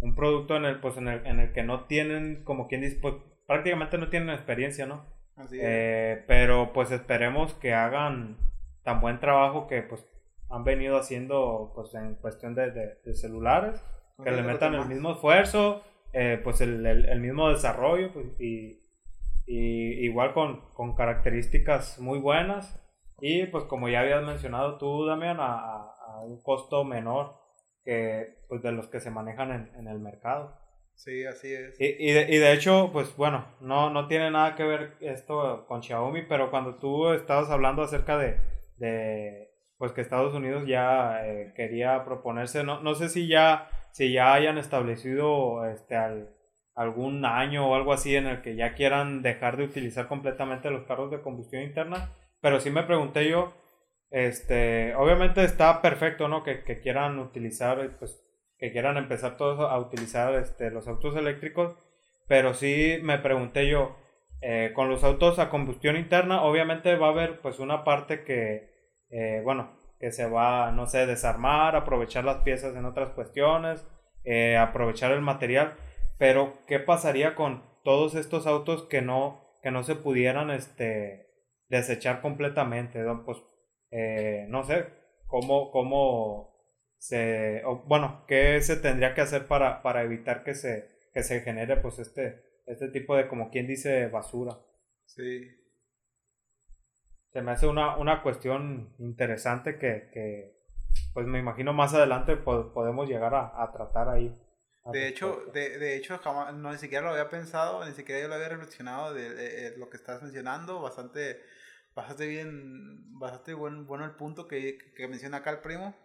un producto en el, pues, en el, en el que no tienen, como quien dice, pues prácticamente no tienen experiencia, ¿no? Así es. Eh, pero pues esperemos que hagan tan buen trabajo que pues han venido haciendo pues en cuestión de, de- de celulares, que le metan el mismo esfuerzo, eh, pues el, el- el mismo desarrollo pues, y, y igual con, con características muy buenas y pues como ya habías mencionado tú Damián a, a- a un costo menor que pues de los que se manejan en- en el mercado. Sí, así es. Y, y, de, y de hecho, pues bueno, no, no tiene nada que ver esto con Xiaomi, pero cuando tú estabas hablando acerca de, de pues que Estados Unidos ya eh, quería proponerse, no, no sé si ya, si ya hayan establecido este al- algún año o algo así en el que ya quieran dejar de utilizar completamente los carros de combustión interna, pero sí me pregunté yo, este, obviamente está perfecto, ¿no? Que, que quieran utilizar, pues, que quieran empezar todos a utilizar este, los autos eléctricos, pero sí me pregunté yo, eh, con los autos a combustión interna, obviamente va a haber pues una parte que, eh, bueno, que se va, no sé, desarmar, aprovechar las piezas en otras cuestiones, eh, aprovechar el material, pero ¿qué pasaría con todos estos autos que no, que no se pudieran este, desechar completamente? Pues, no sé, ¿cómo, cómo se, bueno, qué se tendría que hacer para, para evitar que se, que se genere pues este, este tipo de, como quien dice, basura? Sí. Se me hace una, una cuestión interesante que, que, pues me imagino más adelante po- podemos llegar a, a tratar ahí. De hecho, de, de hecho jamás, no, ni siquiera lo había pensado, ni siquiera yo lo había reflexionado de, de- de lo que estás mencionando. Bastante, bastante bien, bastante buen, bueno el punto que, que menciona acá el primo.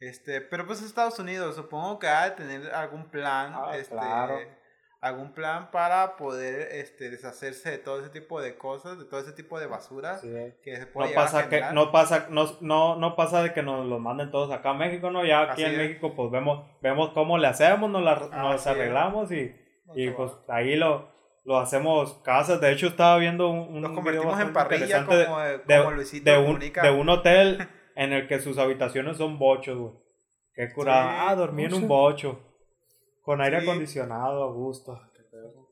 Este, pero pues Estados Unidos, supongo que ha de tener algún plan, Ah, este, claro. Algún plan para poder este, deshacerse de todo ese tipo de cosas, de todo ese tipo de basura Sí. que se puede No a pasa que no pasa no, no, no pasa de que nos los manden todos acá a México, no, ya aquí Así en es. México pues vemos vemos cómo le hacemos, nos, la, nos Así es. arreglamos y, y pues ahí lo, lo hacemos casas. De hecho estaba viendo un, un Nos video convertimos en bastante parrilla interesante como, de- como de, Luisito de un, de un hotel (laughs) en el que sus habitaciones son bochos, güey. Qué curada. Sí, ah, dormí en un bocho. Con aire Sí. acondicionado, a gusto.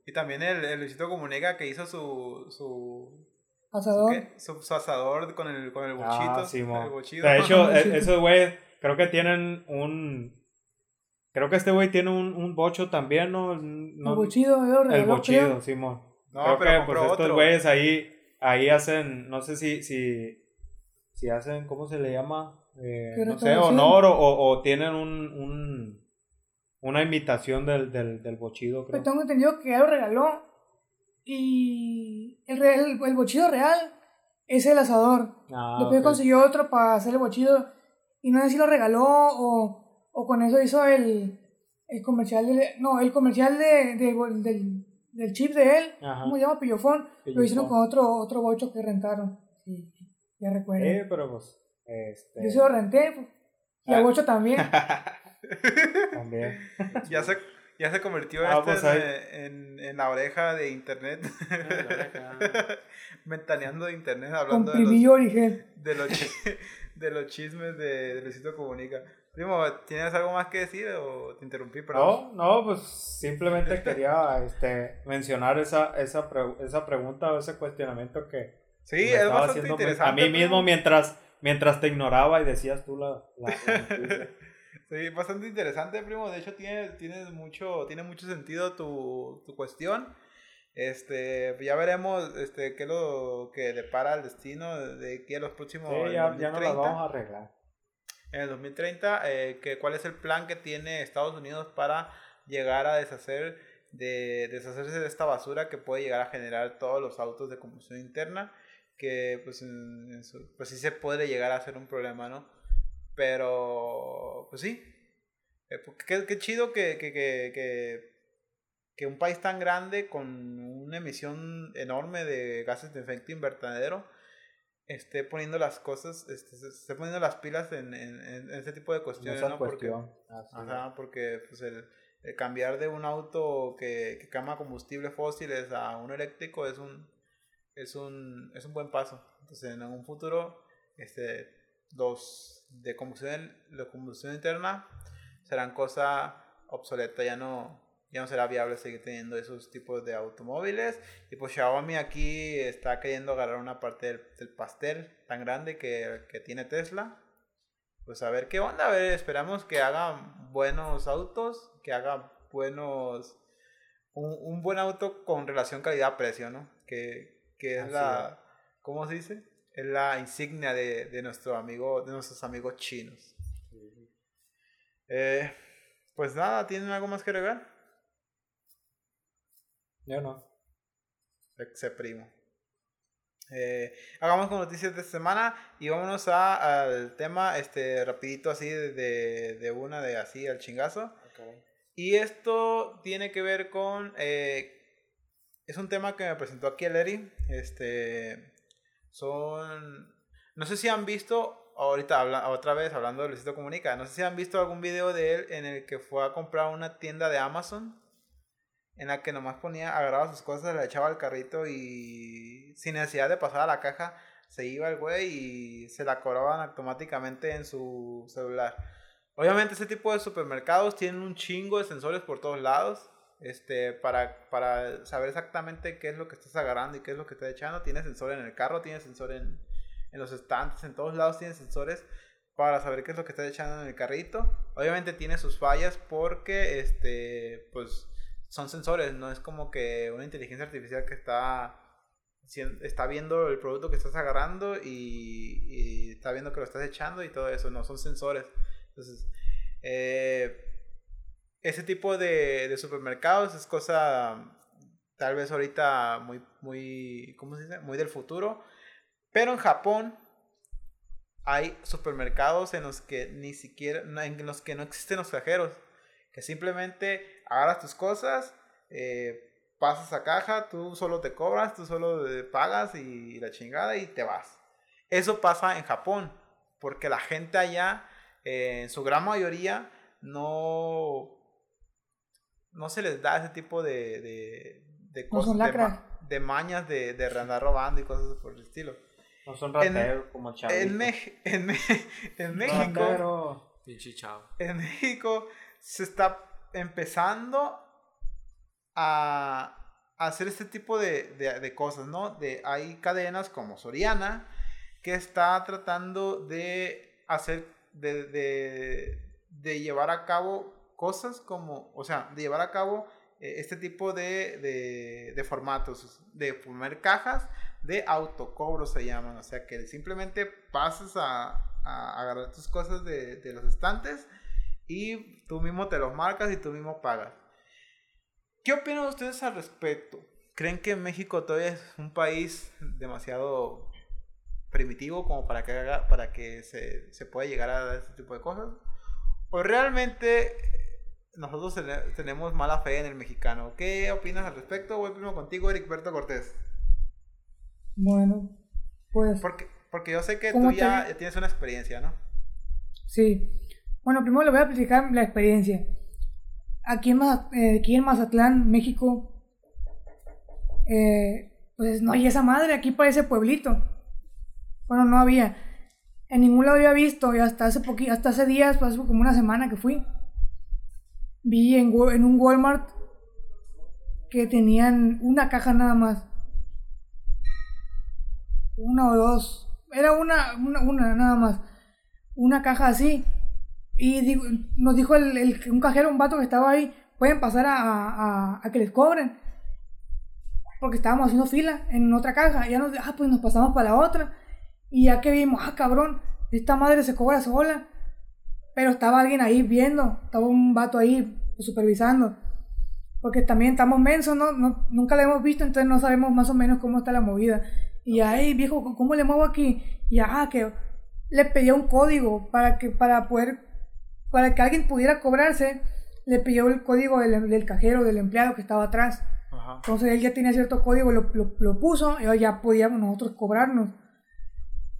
Y también el, el Luisito Comunica que hizo su, su, Asador. su, su asador con el, con el bochito. Ah, sí, mo. el bochito. De hecho, (laughs) e- esos güeyes creo que tienen un... Creo que este güey tiene un, un bocho también, ¿no? No- el bochido, el El reloj, bochido. Simón. No, Creo pero que pues estos güeyes ahí, ahí hacen, no sé si, si, si hacen, ¿cómo se le llama? Eh, ¿Qué no sé, honor o, o, o tienen un, un, una imitación del, del, del bochido, creo. Pero tengo entendido que ya lo regaló. Y el, el, el bochido real es el asador. Ah, Después ok. consiguió otro para hacer el bochido. Y no sé si lo regaló o, o con eso hizo el, el comercial. De, no, el comercial de, de- del, del chip de él. Ajá. ¿Cómo se llama? Pillofón. Lo Pillofón. hicieron con otro, otro bocho que rentaron. Sí, ya recuerdo. Eh, pero pues, este, Yo se lo renté. pues, Y Ah. bocho también. (laughs) (laughs) también. Ya se, ya se convirtió Ah, este pues en, ahí. en, en la oreja de internet. la oreja. (laughs) Ventaneando de internet, hablando de los, origen. de los, chi- de los chismes de, de Luisito Comunica. Primo, ¿tienes algo más que decir o te interrumpí? Perdón. No, no, pues simplemente quería este, mencionar esa, esa, pre- esa pregunta o ese cuestionamiento que Sí, me es estaba haciendo interesante. a mí mismo mientras, mientras te ignoraba y decías tú la, la- la. (laughs) Sí, bastante interesante, primo. De hecho, tiene, tiene, mucho, tiene mucho sentido tu, tu cuestión. Este, ya veremos este, qué es lo que depara el destino de aquí a los próximos. Sí, en ya, ya no las 2030. vamos a arreglar. En el 2030, eh, que, ¿cuál es el plan que tiene Estados Unidos para llegar a deshacer de, deshacerse de esta basura que puede llegar a generar todos los autos de combustión interna? Que pues, en- en su- pues sí se puede llegar a ser un problema, ¿no? Pero, pues sí. Eh, pues, qué, qué chido que, que, que, que, que un país tan grande con una emisión enorme de gases de efecto invernadero esté poniendo las cosas, se- esté poniendo las pilas en, en, en este tipo de cuestiones, ¿no? Porque, cuestión. así es. ajá, porque pues, el, el cambiar de un auto que, que quema combustibles fósiles a uno eléctrico es un, es un, es un buen paso. Entonces, en un futuro, este, los de combustión, de combustión interna serán cosa obsoleta, ya no, ya no será viable seguir teniendo esos tipos de automóviles. Y pues Xiaomi aquí está queriendo agarrar una parte del, del pastel tan grande que, que tiene Tesla. Pues a ver qué onda, a ver, esperamos que haga buenos autos, que haga buenos... Un, un buen auto con relación calidad-precio, ¿no? Que, que es Así la... ¿Cómo se dice? Es la insignia de, de nuestro amigo, de nuestros amigos chinos. Eh, pues nada, ¿tienen algo más que agregar? Yo no. Exe primo. Eh, hagamos con noticias de semana y vámonos a- al tema este rapidito así de, de, una de así al chingazo. Y esto tiene que ver con eh, es un tema que me presentó aquí el Eri. Este son no sé si han visto ahorita habla, otra vez hablando de Luisito Comunica, no sé si han visto algún video de él en el que fue a comprar una tienda de Amazon en la que nomás ponía, agarraba sus cosas, la echaba al carrito y sin necesidad de pasar a la caja, se iba el güey y se la cobraban automáticamente en su celular. Obviamente ese tipo de supermercados tienen un chingo de sensores por todos lados. Este, para, para saber exactamente qué es lo que estás agarrando y qué es lo que estás echando. Tiene sensor en el carro, tiene sensor en, en los estantes, en todos lados tiene sensores para saber qué es lo que estás echando en el carrito. Obviamente tiene sus fallas porque este, pues son sensores, no es como que una inteligencia artificial que está, está viendo el producto que estás agarrando y, y está viendo que lo estás echando y todo eso, no, son sensores. Entonces, eh, ese tipo de, supermercados es cosa tal vez ahorita muy, muy, ¿cómo se dice? Muy del futuro. Pero en Japón hay supermercados en los que ni siquiera, en los que no existen los cajeros. Que simplemente agarras tus cosas, eh, pasas a caja, tú solo te cobras, tú solo eh, pagas y la chingada y te vas. Eso pasa en Japón, porque la gente allá, eh, en su gran mayoría, no, no se les da ese tipo de, de, de No cosas, son de, ma- de mañas de, de andar robando y cosas por el estilo. No son rateros como chavitos. En, en, Me- en México, Ratero. Chavo. en México se está empezando a a hacer este tipo de, de- de cosas, ¿no? De, hay cadenas como Soriana que está tratando de hacer, de, de, de llevar a cabo cosas como, o sea, de llevar a cabo eh, este tipo de, de, formatos, de poner cajas de autocobro se llaman. O sea que simplemente pasas a, a agarrar tus cosas de, de los estantes y tú mismo te los marcas y tú mismo pagas. ¿Qué opinan ustedes al respecto? ¿Creen que México todavía es un país demasiado primitivo como para que, para que se, se pueda llegar a este tipo de cosas? ¿O realmente nosotros tene- tenemos mala fe en el mexicano? ¿Qué opinas al respecto? Voy primero contigo, Ericberto Cortés. Bueno, pues Porque, porque yo sé que ¿Cómo tú ya, tienes una experiencia, ¿no? sí. Bueno, primero le voy a platicar la experiencia. Aquí en, Maza- eh, aquí en Mazatlán, México, eh, pues no hay esa madre, aquí parece pueblito. Bueno, no había. En ningún lado había visto, y hasta hace hasta hace días, pues hace como una semana que fui. Vi en, un Walmart que tenían una caja nada más. Una o dos. Era una, una, una nada más. Una caja así. Y digo- nos dijo el, un cajero, un vato que estaba ahí, pueden pasar a que les cobren. Porque estábamos haciendo fila en otra caja. Y ya nos, ah, pues nos pasamos para la otra. Y ya que vimos, ah, cabrón, esta madre se cobra sola. Pero estaba alguien ahí viendo, estaba un vato ahí supervisando. Porque también estamos mensos, ¿no? no nunca lo hemos visto, entonces no sabemos más o menos cómo está la movida. Y ahí, viejo, ¿cómo le muevo aquí? Y ah, que le pedía un código para que para poder para que alguien pudiera cobrarse, le pidió el código del, del cajero, del empleado que estaba atrás. Ajá. Entonces él ya tenía cierto código, lo, lo, lo puso y ya podíamos nosotros cobrarnos.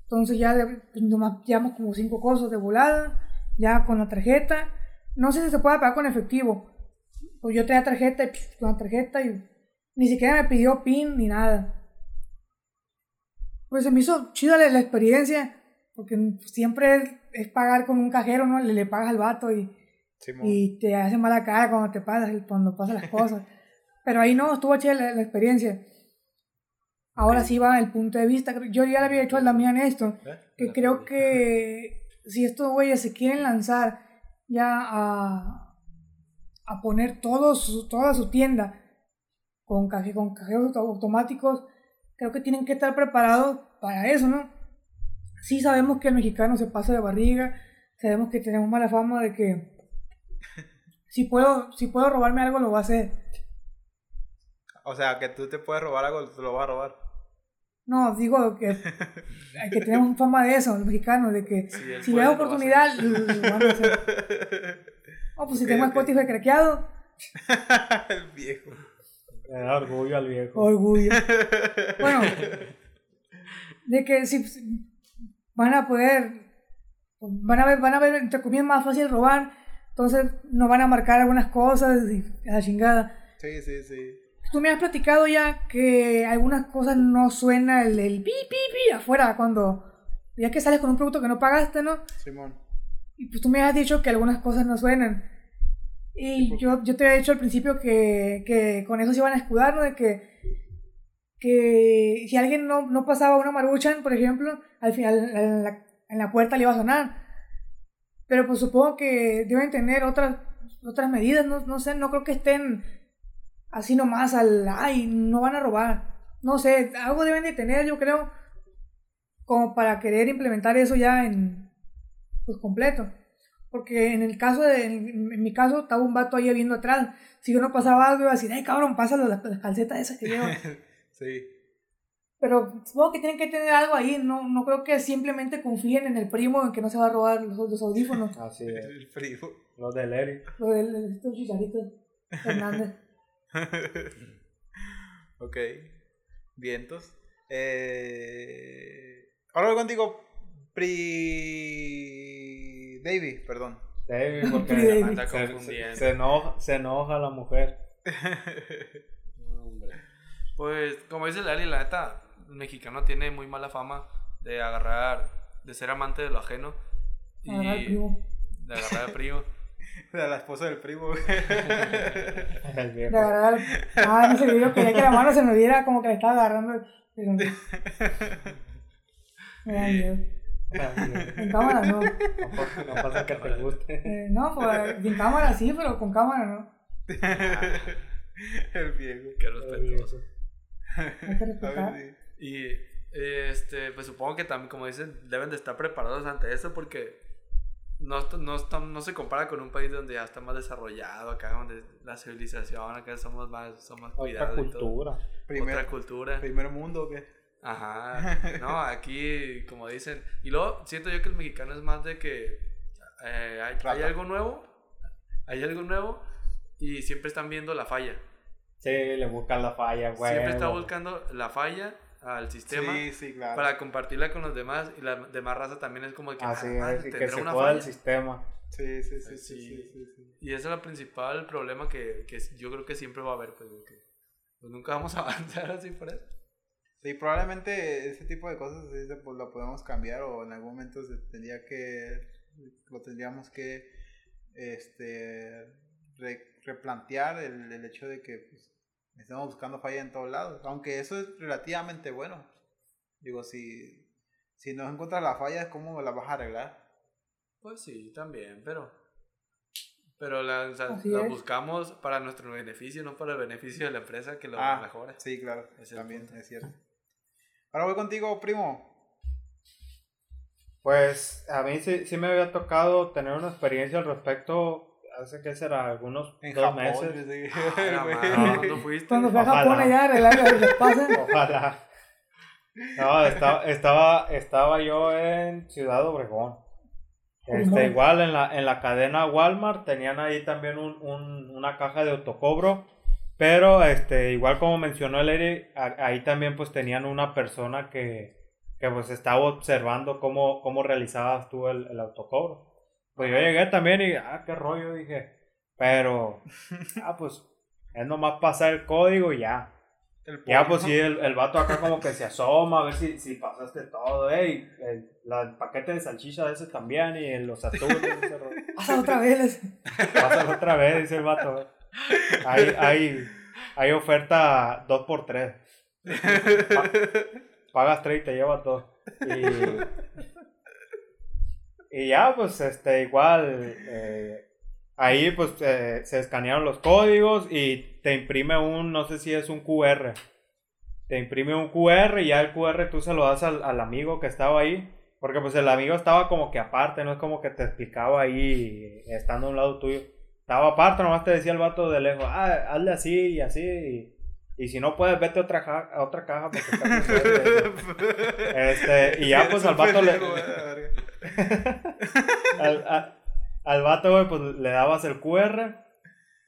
Entonces ya pues, nomás llevamos como cinco cosas de volada, ya con la tarjeta. No sé si se puede pagar con efectivo. Pues yo tenía tarjeta y psh, con la tarjeta y ni siquiera me pidió PIN ni nada. Pues se me hizo chida la, la experiencia, porque siempre es, es pagar con un cajero, ¿no? Le, le pagas al vato y, y te hace mala cara cuando te pasas, cuando pasan las cosas. (laughs) Pero ahí no, estuvo chida la, la experiencia. Ahora sí va el punto de vista. Yo ya le había hecho al Damián esto, ¿Eh? que creo que si estos güeyes se quieren lanzar ya a, a poner todo su- toda su tienda con, caje, con cajeros auto- automáticos, creo que tienen que estar preparados para eso, ¿no? Sí sabemos que el mexicano se pasa de barriga, sabemos que tenemos mala fama de que (laughs) si puedo, si puedo robarme algo lo voy a hacer. O sea, que tú te puedes robar algo, te lo vas a robar. No, digo que, que tenemos fama de eso, los mexicanos, de que Si a oportunidad, lo van a hacer. (laughs) Oh, pues si tengo ok. Spotify craqueado, (laughs) el viejo. Le da orgullo al viejo. orgullo. (laughs) Bueno, de que si van a poder, van a ver, van a ver, entre comillas, más fácil robar, entonces no van a marcar algunas cosas y a la chingada. Sí, sí, sí. Tú me has platicado ya que algunas cosas no suena el, el pi, pi, pi afuera cuando, ya que sales con un producto que no pagaste, ¿no? Simón. Y pues tú me has dicho que algunas cosas no suenan. Y yo, yo te había dicho al principio que, que con eso se iban a escudar, ¿no? De que, que si alguien no, no pasaba una maruchan, por ejemplo, al final en la, en la puerta le iba a sonar. Pero pues supongo que deben tener otras, otras medidas, no, no sé, no creo que estén así nomás al, ay, no van a robar. No sé, algo deben de tener, yo creo, como para querer implementar eso ya en, pues completo. Porque en el caso de, en, en mi caso, estaba un vato ahí viendo atrás. Si yo no pasaba algo, iba a decir, ay cabrón, pásalo las, las calcetas esas que llevo. (laughs) Sí. Pero supongo que tienen que tener algo ahí. No, no creo que simplemente confíen en el primo en que no se va a robar los, los audífonos. (laughs) Así es. El frío. Los del Eric. Lo del de estos chicharitos Hernández. (laughs) (laughs) ok. Vientos. Eh... Ahora voy contigo, Pri... Davy, perdón. David, (laughs) Pri porque. Anda se, se, confundiendo. se enoja, se enoja la mujer. (laughs) Pues, como dice Lali, la neta, el mexicano tiene muy mala fama de agarrar, de ser amante de lo ajeno. Y Agarrar al primo. de agarrar al primo. (laughs) De la esposa del primo. (laughs) El De viejo. agarrar. Ah, en ese video quería que la mano se me viera como que le estaba agarrando. Pero no. Me da miedo. En cámara no. No pasa que te guste. Eh, no, pues sin cámara sí, pero con cámara no. (laughs) El viejo. Qué respetuoso. Hay que respetar. A ver, sí. Y este, pues supongo que también, como dicen, deben de estar preparados ante eso porque no, no, está- no se compara con un país donde ya está más desarrollado, acá donde la civilización, acá somos más, somos más Otra cuidados. todo. cultura. Primer, Otra cultura. primer mundo, ¿o ¿qué? Ajá. (laughs) No, aquí, como dicen. Y luego siento yo que el mexicano es más de que eh, hay, hay algo nuevo, hay algo nuevo y siempre están viendo la falla. Sí, le buscan la falla, güey. Siempre está buscando la falla al sistema Sí, sí, claro. para compartirla con los demás y la demás raza también es como que Así "Ah, es, y que tendrá se una joda el falla". sistema. Sí, sí, sí, sí, Sí. sí, sí, sí. Y ese es el principal problema que, que yo creo que siempre va a haber, pues, que, pues nunca vamos a (laughs) avanzar así por eso. Sí, probablemente ese tipo de cosas se, pues, lo podemos cambiar o en algún momento se tendría que, lo tendríamos que, este, re- replantear el, el hecho de que pues, estamos buscando falla en todos lados, aunque eso es relativamente bueno. Digo, si, si no encuentras la falla, ¿cómo la vas a arreglar? Pues sí, también, pero. Pero la, o sea, Así la es. buscamos para nuestro beneficio, no para el beneficio de la empresa que lo Ah, mejore. Sí, claro, es también punto. es cierto. Ahora voy contigo, primo. Pues a mí sí, sí me había tocado tener una experiencia al respecto. Hace que será algunos En dos Japón. meses. Ah, ¿cuándo (laughs) fuiste? Cuando fue a. Japón allá a arreglar lo que pasa. Ojalá. No, estaba, estaba, estaba yo en Ciudad Obregón. Este, igual en la, en la cadena Walmart tenían ahí también un, un- una caja de autocobro. Pero este, igual como mencionó el Eri, a- ahí también pues tenían una persona que, que pues estaba observando cómo, cómo realizabas tú el, el autocobro. Pues yo llegué también y, ah, qué rollo, dije. Pero, (laughs) ah, pues, es nomás pasar el código y ya. Ya, pues sí, el, el vato acá como que se asoma a ver si, si pasaste todo, ey, el, la- el paquete de salchicha de ese también y los atunes. (laughs) Pasa otra vez. Pásalo otra vez, dice el vato. Hay, hay, hay oferta 2x3. (laughs) Pagas 3 y te llevas 2. Y, y ya, pues, este, igual, eh, ahí, pues, eh, se escanearon los códigos y te imprime un, no sé si es un QR. Te imprime un QR y ya el QR tú se lo das al, al amigo que estaba ahí. Porque, pues, el amigo estaba como que aparte, no es como que te explicaba ahí, estando a un lado tuyo. Estaba aparte, nomás te decía el vato de lejos, ah, hazle así y así. Y, y si no puedes, vete a otra, ca- a otra caja porque está muy fuerte". (laughs) Este, y ya pues al vato le, (laughs) Al, a- al vato, güey, pues le dabas el QR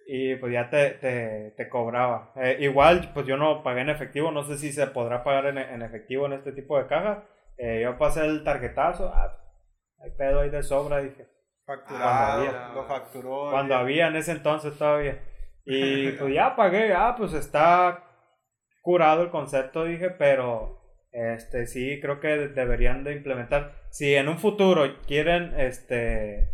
y pues ya te, te, te cobraba. Eh, igual, pues yo no pagué en efectivo, no sé si se podrá pagar en, en efectivo en este tipo de cajas. Eh, yo pasé el tarjetazo, ah, hay pedo ahí de sobra, dije. Facturado, había. lo facturó. Cuando había en ese entonces todavía. Y (laughs) pues ya pagué, ah, pues está curado el concepto, dije, pero este sí creo que deberían de implementar. Si en un futuro quieren, este,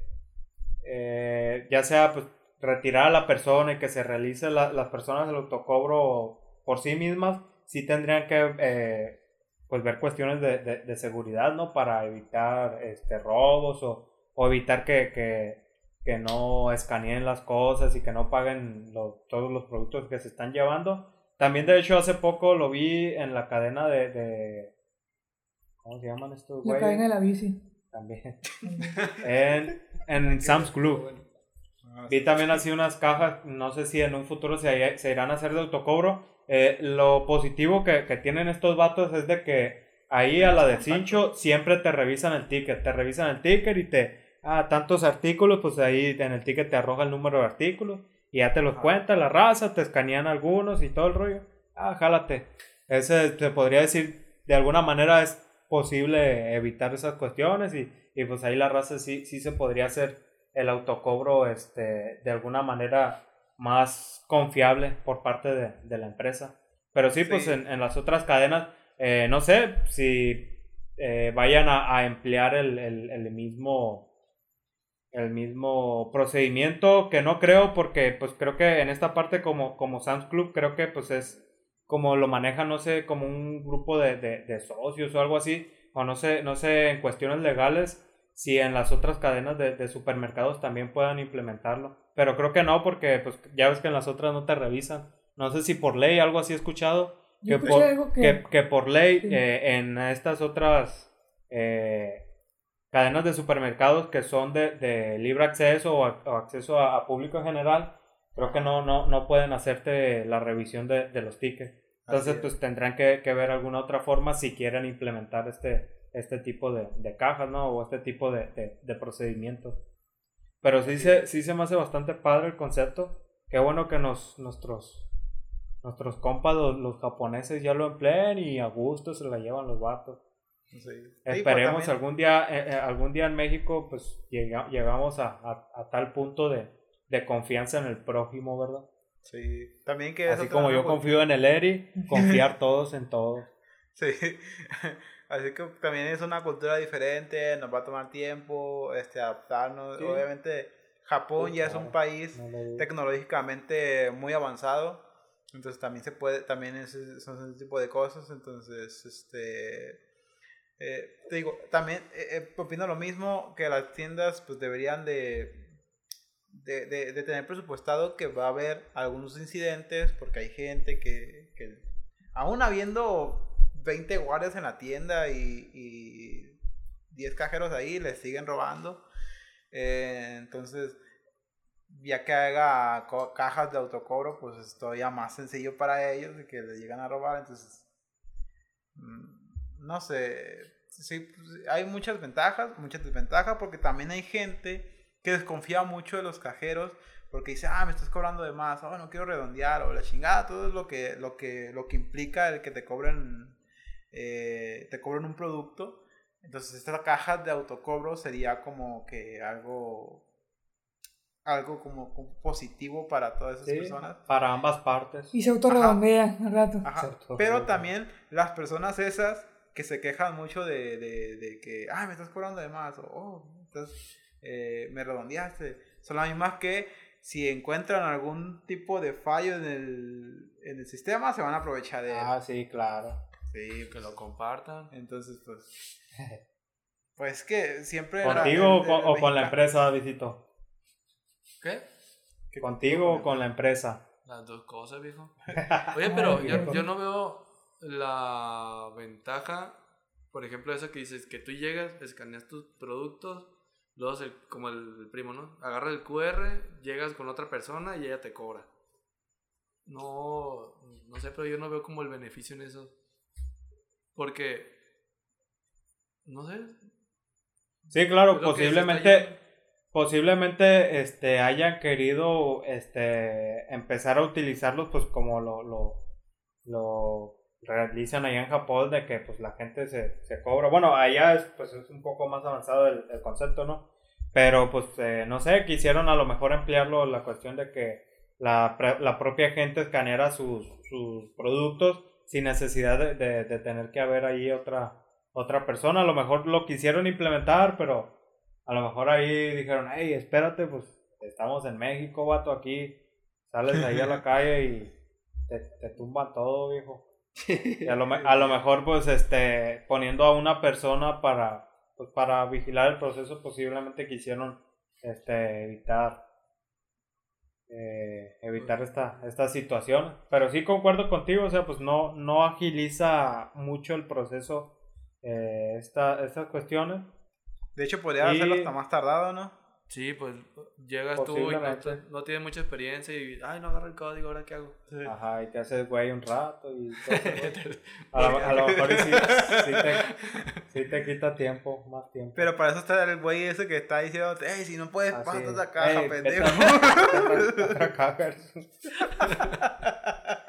eh, ya sea pues retirar a la persona y que se realice la- las personas el autocobro por sí mismas, sí tendrían que eh, pues ver cuestiones de, de- seguridad, ¿no? Para evitar este robos o, o evitar que, que, que no escaneen las cosas y que no paguen todos los productos que se están llevando. También, de hecho, hace poco lo vi en la cadena de... de- ¿Cómo se llaman estos La güeyes? cadena de la bici. También. (laughs) en, en Sam's Club. Ah, Vi también así unas cajas, no sé si en un futuro se, se irán a hacer de autocobro. Eh, lo positivo que, que tienen estos vatos es de que ahí a la de cincho siempre te revisan el ticket, te revisan el ticket y te, ah, tantos artículos, pues ahí en el ticket te arroja el número de artículos y ya te los cuenta la raza, te escanean algunos y todo el rollo. Ah, jálate. Ese te podría decir, de alguna manera es posible evitar esas cuestiones y, y pues ahí la raza sí, sí se podría hacer el autocobro este, de alguna manera más confiable por parte de, de la empresa. Pero sí, pues en, en las otras cadenas, eh, no sé si eh, vayan a, a emplear el, el- el mismo el mismo procedimiento que no creo porque pues creo que en esta parte como, como Sam's Club creo que pues es como lo maneja no sé como un grupo de, de, de socios o algo así o no sé no sé en cuestiones legales si en las otras cadenas de, de supermercados también puedan implementarlo pero creo que no porque pues ya ves que en las otras no te revisan no sé si por ley, algo así he escuchado, que escuché por, que- que- que por ley Sí. eh, en estas otras eh, cadenas de supermercados que son de, de libre acceso o, a- o acceso a, a público en general, creo que no, no, no pueden hacerte la revisión de, de los tickets. Entonces, pues tendrán que, que ver alguna otra forma si quieren implementar este, este tipo de, de cajas, ¿no? O este tipo de, de, de procedimientos. Pero sí se, sí se me hace bastante padre el concepto. Qué bueno que nos, nuestros, nuestros compas, los, los japoneses, ya lo empleen y a gusto se la llevan los vatos. Sí. Sí, Esperemos pues, también- algún día, eh, eh, algún día en México, pues llega- llegamos a, a, a tal punto de, de confianza en el prójimo, ¿verdad? Sí, también que Así como yo confío en el Eri, (laughs) confiar todos en todos. Sí, (laughs) así que también es una cultura diferente, nos va a tomar tiempo este, adaptarnos. Sí. Obviamente Japón ya es un país No tecnológicamente muy avanzado, entonces también se puede, también es, son ese tipo de cosas, entonces, este, eh, te digo, también eh, eh, opino lo mismo que las tiendas pues deberían de de, de, tener presupuestado que va a haber algunos incidentes porque hay gente que, que aún habiendo 20 guardias en la tienda y, y 10 cajeros ahí, les siguen robando. Eh, entonces, ya que haga cajas de autocobro, pues es todavía más sencillo para ellos de que les llegan a robar. Entonces, mm, no sé, sí, pues, hay muchas ventajas, muchas desventajas, porque también hay gente que desconfía mucho de los cajeros porque dice, ah, me estás cobrando de más, oh, no quiero redondear, o la chingada, todo es lo que, lo que, lo que implica el que te cobren, eh, te cobren un producto. Entonces, esta caja de autocobro sería como que algo, algo como, como positivo para todas esas Sí, personas. para ambas partes. Y se autorredondea al rato. Ajá. Pero también las personas esas que se quejan mucho de, de, de que, ah, me estás cobrando de más, o oh, estás, eh, me redondeaste, son las mismas que si encuentran algún tipo de fallo en el, en el sistema, se van a aprovechar de él. Ah, sí, claro. Sí, Que lo compartan. entonces, pues, (laughs) pues que siempre... ¿Contigo o con, el o con la empresa, Visito? ¿Qué? que ¿Contigo o con la empresa? Las dos cosas, viejo. Oye, (laughs) pero Ay, yo, viejo. yo no veo la ventaja, por ejemplo, eso que dices, que tú llegas, escaneas tus productos, luego se- como el, el primo, ¿no? Agarra el QR, llegas con otra persona y ella te cobra. No, no sé, pero yo no veo como el beneficio en eso. Porque, no sé, Sí, claro, posiblemente, posiblemente este, hayan querido este, empezar a utilizarlos pues como lo, lo, lo realizan allá en Japón de que pues la gente se, se cobra. Bueno, allá es, pues, es un poco más avanzado el, el concepto, ¿no? Pero pues eh, no sé, quisieron a lo mejor emplearlo la cuestión de que la, la propia gente escaneara sus, sus productos sin necesidad de, de- de tener que haber ahí otra, otra persona. A lo mejor lo quisieron implementar, pero a lo mejor ahí dijeron, hey, espérate, pues estamos en México, vato, aquí sales ahí a la (laughs) calle y te, te tumban todo, viejo. (laughs) A lo, a lo mejor, pues, este, poniendo a una persona para, pues, para vigilar el proceso, posiblemente quisieron, este, evitar, eh, evitar esta, esta situación. Pero sí concuerdo contigo, o sea, pues no, no agiliza mucho el proceso, eh, esta, estas cuestiones. De hecho, podría Y- hacerlo hasta más tardado, ¿no? Sí, pues llegas tú y no, te- no tienes mucha experiencia y, ay, no agarro el código, ¿ahora qué hago? Ajá, y te haces güey un rato y (laughs) todo eso, a, lo, a lo mejor y sí, sí te, sí te quita tiempo, más tiempo. Pero para eso está el güey ese que está diciendo, hey, si no puedes, pásate es. esa caja, Ey, pendejo. otra caja.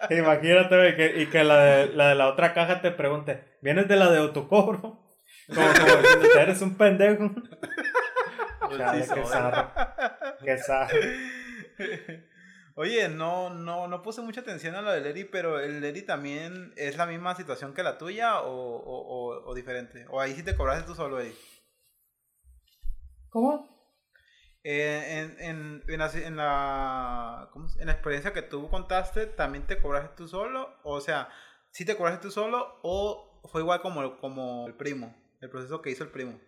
Imagínate, güey, que, y que la de, la de la otra caja te pregunte, ¿vienes de la de autocobro? Como, como eres un pendejo. Chale, qué zarro. Qué zarro. Oye, no, no, no puse mucha atención a lo del Eri, pero el Eri también es la misma situación que la tuya o, o, o, o diferente. O ahí sí te cobraste tú solo, Eri. ¿Cómo? Eh, en, en, en, la, en, la, ¿cómo se- en la experiencia que tú contaste, ¿también te cobraste tú solo? O sea, ¿sí te cobraste tú solo o fue igual como, como el primo? El proceso que hizo el primo.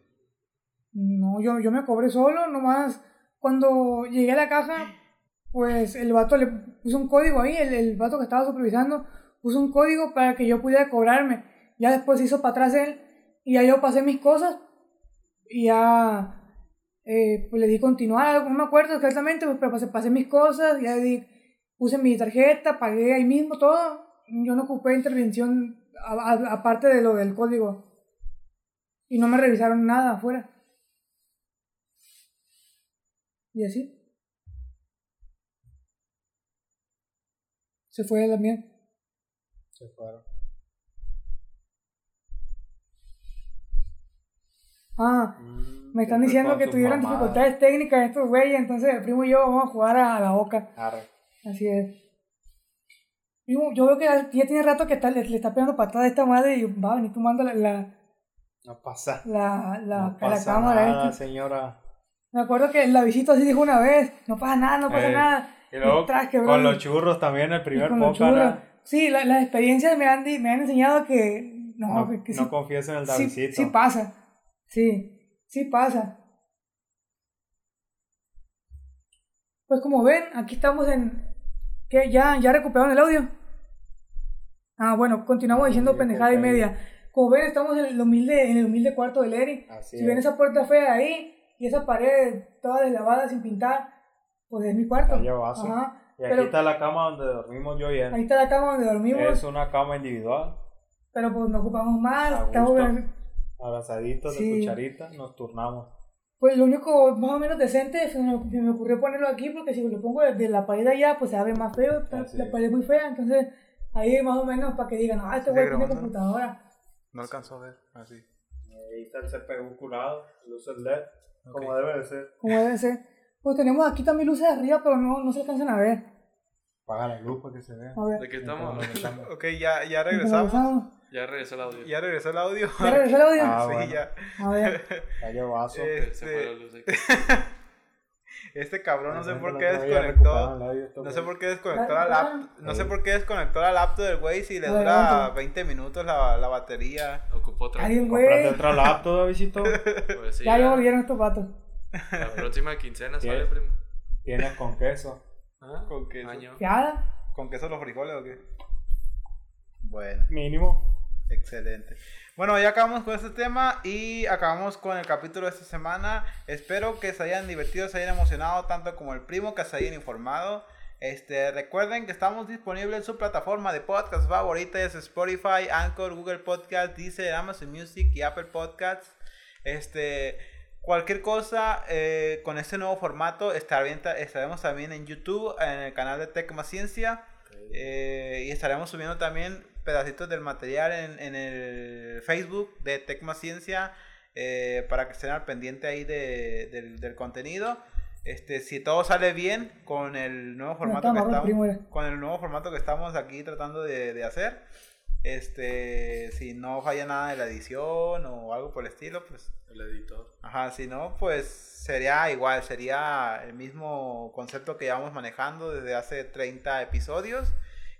No, yo, yo me cobré solo, nomás cuando llegué a la caja, pues el vato le puso un código ahí, el, el vato que estaba supervisando puso un código para que yo pudiera cobrarme. Ya después se hizo para atrás él y ya yo pasé mis cosas y ya eh, pues le di continuar, no me acuerdo exactamente, pues, pero pasé, pasé mis cosas, ya di, puse mi tarjeta, pagué ahí mismo todo. Yo no ocupé intervención aparte de lo del código. Y no me revisaron nada afuera. Y así. Se fue también. Se fueron. Ah, Mm, me están diciendo que tuvieron dificultades técnicas estos güeyes, entonces el primo y yo vamos a jugar a, la boca. Arre. Así es. Primo, yo veo que ya tiene rato que está, le, le está pegando patada a esta madre y va a venir tomando la, la, No pasa. la, la, no la pasa cámara nada, esta. señora. Me acuerdo que la visita así dijo una vez, no pasa nada, no pasa Eh, nada. Y luego tras que, con los churros también el primer churros. Sí, la- las experiencias me han, me han enseñado que no, No, que, no sí, confíes en el Davidcito. sí pasa. Sí, sí pasa. Pues como ven, aquí estamos en... que ¿Ya, ya recuperaron el audio? Ah, bueno, continuamos diciendo pendejada y media. Como ven, estamos en el humilde, en el humilde cuarto de Leri. Así Si ven es. esa puerta fea ahí y esa pared toda deslavada sin pintar, pues es mi cuarto. Allá. Y aquí Pero está la cama donde dormimos yo y él. ahí está la cama donde dormimos, Es una cama individual. pero pues no ocupamos más. Estamos bien- Abrazaditos Sí. de cucharita, nos turnamos. Pues lo único más o menos decente se me, se me ocurrió ponerlo aquí porque si lo pongo desde la pared de allá, pues se ve más feo. la pared es muy fea, entonces ahí más o menos para que digan, ah, este güey tiene computadora. No alcanzó a ver, así. Ahí está el CPU curado, luces LED, como debe de ser. Como debe ser. Pues tenemos aquí también luces arriba, pero no, no se alcanzan a ver. Apaga la luz para que se vea. A ver. ¿De qué estamos estamos- Ok, ya, ya Regresamos. regresamos. Ya regresó el audio. Ya regresó el audio. ¿Ya regresó el audio? Ah, sí, bueno. ya. A ver. Calla vaso. Eh, Se fue la luz ahí. (laughs) Este cabrón no sé por qué desconectó. No sé por qué desconectó la laptop. No sé por qué desconectó la laptop del güey si le dura aguanta. 20 minutos la, la batería. Ocupó otra. Alguien, Cómprate güey. otra laptop, Davidcito. (laughs) Pues sí, Ya, ya. volvieron estos patos. La próxima quincena sale, primo. Tienes con queso. ¿Ah? ¿Con queso? Año. ¿Con queso los frijoles o qué? Bueno, Mínimo. excelente. Bueno, ya acabamos con este tema y acabamos con el capítulo de esta semana. Espero que se hayan divertido, se hayan emocionado tanto como el primo, que se hayan informado. Este, recuerden que estamos disponibles en su plataforma de podcast favorita, es Spotify, Anchor, Google Podcast, Deezer, Amazon Music y Apple Podcasts. Este, cualquier cosa eh, con este nuevo formato estaremos también en YouTube, en el canal de Tech Más Ciencia. Eh, y estaremos subiendo también pedacitos del material en, en el Facebook de Tecma Ciencia eh, para que estén al pendiente ahí de- del, del contenido. Este, si todo sale bien con el nuevo formato que el primo, estamos, con el nuevo formato que estamos aquí tratando de, de hacer, este, si no falla nada de la edición o algo por el estilo, pues El editor. Ajá, si no, pues sería igual, sería el mismo concepto que llevamos manejando desde hace 30 episodios,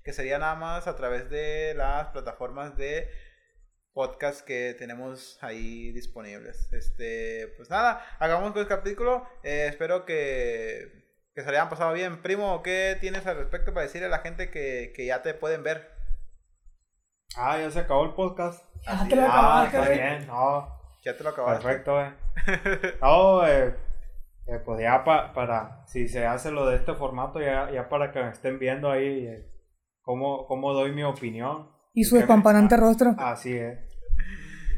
que sería nada más a través de las plataformas de podcast que tenemos ahí disponibles. Este, pues nada, hagamos con el capítulo. eh, espero que, que se le hayan pasado bien. Primo, ¿qué tienes al respecto para decirle a la gente que, que ya te pueden ver? Ah, ya se acabó el podcast. Ah, te lo Ah, acabaste, está güey. bien. No, Ya te lo acabaste. perfecto, eh. (laughs) No, eh, eh, pues ya pa- para, si se hace lo de este formato, ya, ya para que me estén viendo ahí eh, cómo, cómo doy mi opinión. Y su me- espampanante rostro. Así es.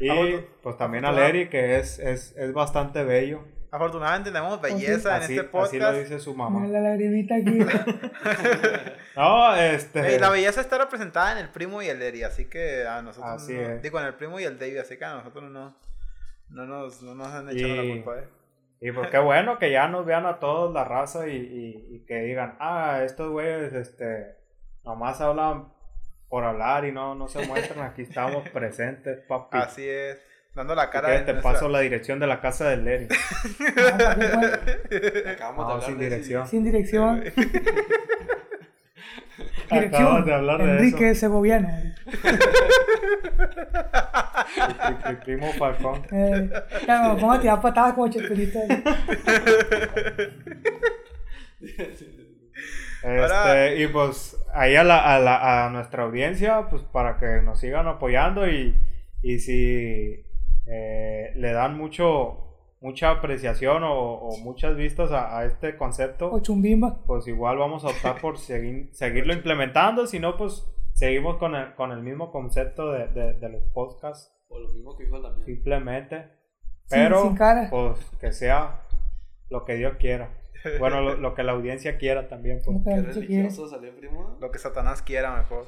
Y Afortun- pues también a Leri, que es, es, es bastante bello. Afortunadamente tenemos belleza Así, en este así lo podcast. dice su mamá. la lagrimita aquí. (laughs) No, este. Eh, la belleza está representada en el primo y el Eri, así que a nosotros Así no- es. digo en el primo y el David, así que a nosotros no, no nos, no nos han echado Y- la culpa, eh. Y pues qué bueno que ya nos vean a todos la raza y, y- y que digan, ah, estos güeyes, este, nomás hablan por hablar y no, no se muestran, aquí (laughs) estamos presentes, papi. Así es, dando la cara que de te nuestra- paso la dirección de la casa del Leri. (laughs) Acabamos No, de hablar sin de eso dirección. Sin dirección. (laughs) Acabas de hablar de Enrique Segoviano. Pri- pri- Primo Falcón. Eh, me pongo a tirar patadas como chespirito. Este, y pues ahí a, la, a, la- a nuestra audiencia, pues para que nos sigan apoyando y, y si eh, le dan mucho mucha apreciación o, o muchas vistas a, a este concepto, O chumbimba. pues igual vamos a optar por seguir, seguirlo implementando, si no, pues seguimos con el, con el mismo concepto de, de, de los podcasts, O lo mismo que dijo también. simplemente. Sin- Pero, sin cara. pues que sea lo que Dios quiera. Bueno, lo, lo que la audiencia quiera también, pues. Dicho que religioso salió primo. Lo que Satanás quiera mejor.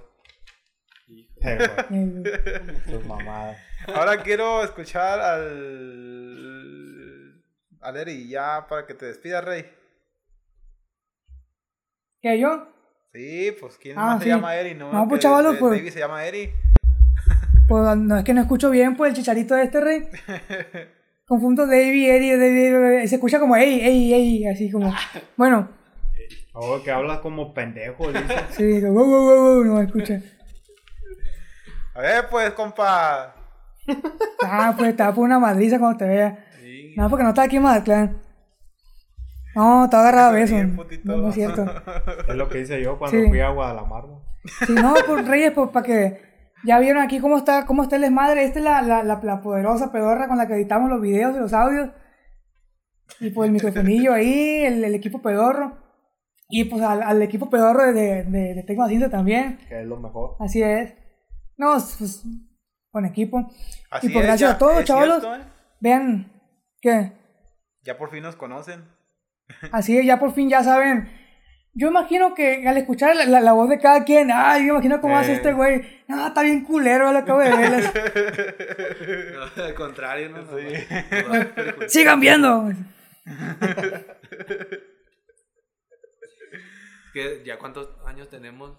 Hijo. Eh, Eh, sus mamadas. Ahora quiero escuchar al. al Eri ya para que te despidas, Rey. ¿Qué yo? Sí, pues ¿quién Ah, más se llama Eri? No, No, que pues, chavalos, pues. David se llama Eri. Pues no es que no escucho bien, pues el chicharito de este rey. (laughs) Confundo Davey, Eddie, Davey, se escucha como ey, ey, ey, así como. Bueno, Oh, que hablas como pendejo, dice. (laughs) sí, wow, wow, wow, wow, no escucha. A ver, pues, compa. Ah, pues te va a poner una madriza cuando te vea. Sí. No, porque no está aquí en Mazatlán. No, está agarrado a beso. Bien, putito. No, no es cierto. Es lo que hice yo cuando Sí. fui a Guadalajara. Sí, no, pues Reyes, pues para que ya vieron aquí cómo está, cómo está el desmadre. Esta es la, la, la, la poderosa pedorra con la que editamos los videos y los audios. Y pues el microfonillo ahí, el, el equipo pedorro. Y pues al, al equipo pedorro de, de, de Tecno también. Que es lo mejor. Así es. No, pues con equipo. Así y pues es, gracias ya, a todos, chavalos. cierto, ¿eh? Vean que Ya por fin nos conocen. así es, ya por fin ya saben. Yo imagino que al escuchar la, la- la voz de cada quien, ay, yo imagino cómo hace Eh. este güey. No, está bien culero, lo acabo de ver. No, (laughs) al contrario, ¿no? Sí. No, Sigan viendo. (laughs) que ¿Ya cuántos años tenemos?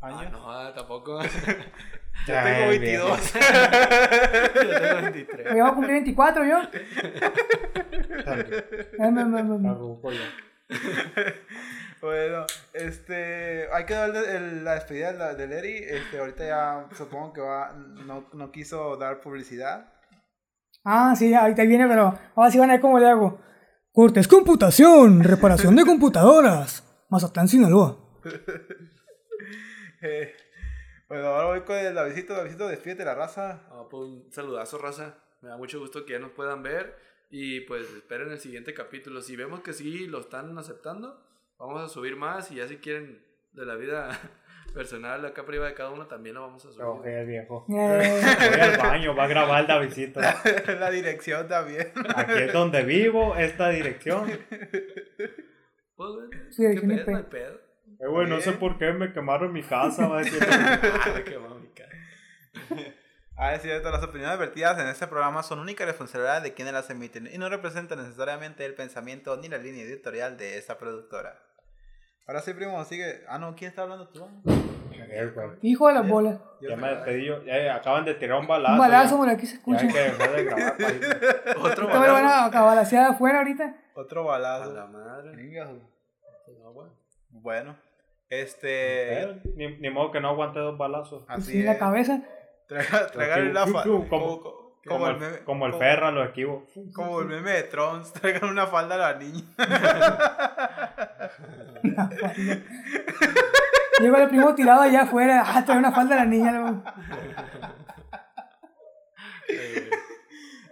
¿Años? Ah, no, ah, tampoco. (laughs) Yo tengo Ay, 22. Yo tengo 23. Voy a cumplir 24 yo. Bueno, este, hay que dar el- la despedida de la- del Eri. Este, ahorita ya supongo que va, no, no quiso dar publicidad. Ah, sí, ahorita viene, pero ahora sí van a ver cómo le hago. Cortes Computación, reparación de computadoras. Mazatlán, Sinaloa. (laughs) Eh, bueno, ahora voy con el Davidito. Davidito, despídete la raza. Ah, pues un saludazo, raza. Me da mucho gusto que ya nos puedan ver. Y pues esperen el siguiente capítulo. Si vemos que sí lo están aceptando, vamos a subir más. Y ya si quieren de la vida (laughs) personal acá arriba de cada uno, también lo vamos a subir. Ok, viejo. (laughs) Eh, Voy al baño, va a grabar el Davidito. (laughs) la dirección también. Aquí es donde vivo, esta dirección. Pues, güey, Sí, ¿qué pedo? No hay pedo. Eh, güey, no sé por qué me quemaron mi casa, va a decir. Ah, mamica. Ah, es cierto, las opiniones vertidas en este programa son única responsabilidad de quienes las emiten y no representan necesariamente el pensamiento ni la línea editorial de esta productora. Ahora sí, primo, sigue. Ah, no, ¿quién está hablando tú? Hijo de las bolas. Ya me despedí yo. Ya acaban de tirar un balazo. Un balazo, ya. por aquí se Ya escucha. hay que dejar de grabar. (laughs) Otro Ahorita me van balazo. a balasear afuera ahorita. Otro A balazo. la madre. Güey. Bueno, este. Ni, ni modo que no aguante dos balazos. Pues Así sí, la cabeza. Traga- Tragar la fa- Como- como, como, Como, el meme. como el como- Ferra, lo equivo. Como el meme de Trunks, (laughs) traigan una falda a la niña. (laughs) Llego el primo tirado allá afuera. Ah, trae una falda a la niña. luego. (laughs)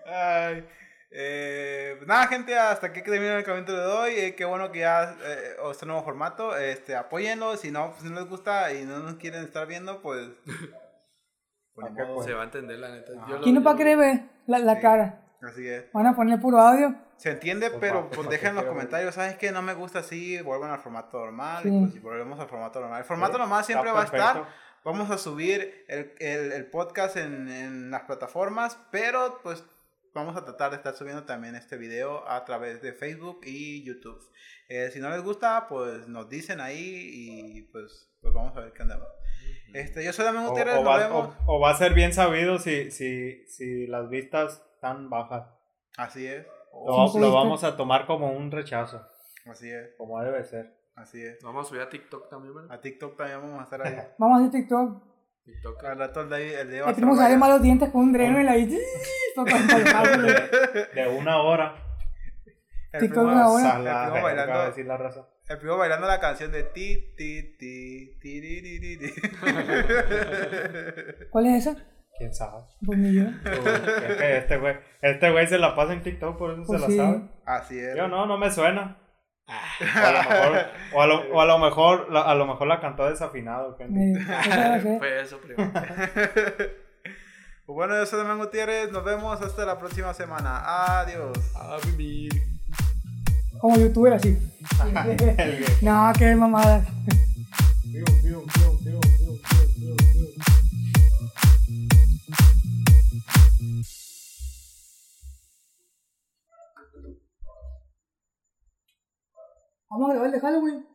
Ay, eh, pues nada, gente, hasta aquí termina el capítulo de hoy. Eh, qué bueno que ya eh, este nuevo formato. Este, apóyenlo. Si no, pues, si no les gusta y no nos quieren estar viendo, pues. (laughs) Se va a entender la neta. Yo lo- ¿Quién no va a ver la, la Sí. cara? Así es. Van a poner puro audio. Se entiende, Pues pero va, pues va, dejen en los comentarios, ¿sabes qué? No me gusta así, vuelvan al formato normal. Sí. Y pues si volvemos al formato normal. El formato Sí, normal siempre va a estar. Vamos a subir el, el- el podcast en, en las plataformas, pero pues vamos a tratar de estar subiendo también este video a través de Facebook y YouTube. Eh, si no les gusta, pues nos dicen ahí y pues, pues vamos a ver qué andamos. Este, yo soy Damián O, Gutiérrez, o nos va, vemos. o- o va a ser bien sabido si, si, si las vistas están bajas. Así es, Lo, Sí, lo sí. vamos a tomar como un rechazo, así es, como debe ser. así es. Vamos a subir a TikTok también, ¿verdad? A TikTok también vamos a estar ahí. (laughs) Vamos a hacer TikTok. TikTok. Al rato el de, el de El primo sale malos dientes con un dreno y la ahí. (laughs) De, de una hora. El TikTok primo- una hora. A la el primo va a bailando, decir la raza. El primo bailando la canción de ti, ti, ti, ti, ti, ti, ti, ti. ¿Cuál es esa? ¿Quién sabe? Pues ni yo. (laughs) Este güey, este güey se la pasa en TikTok, por eso Pues se sí. la sabe. Así es. Yo no, no me suena. O a lo mejor, o a lo, (laughs) o a lo mejor, la- a lo mejor la cantó desafinado. ser. (laughs) Fue eso, primo. Pues bueno, yo soy Damián Gutiérrez. Nos vemos hasta la próxima semana. Adiós. A vivir. Como youtuber así. No, qué mamada. Vamos a grabar de Halloween.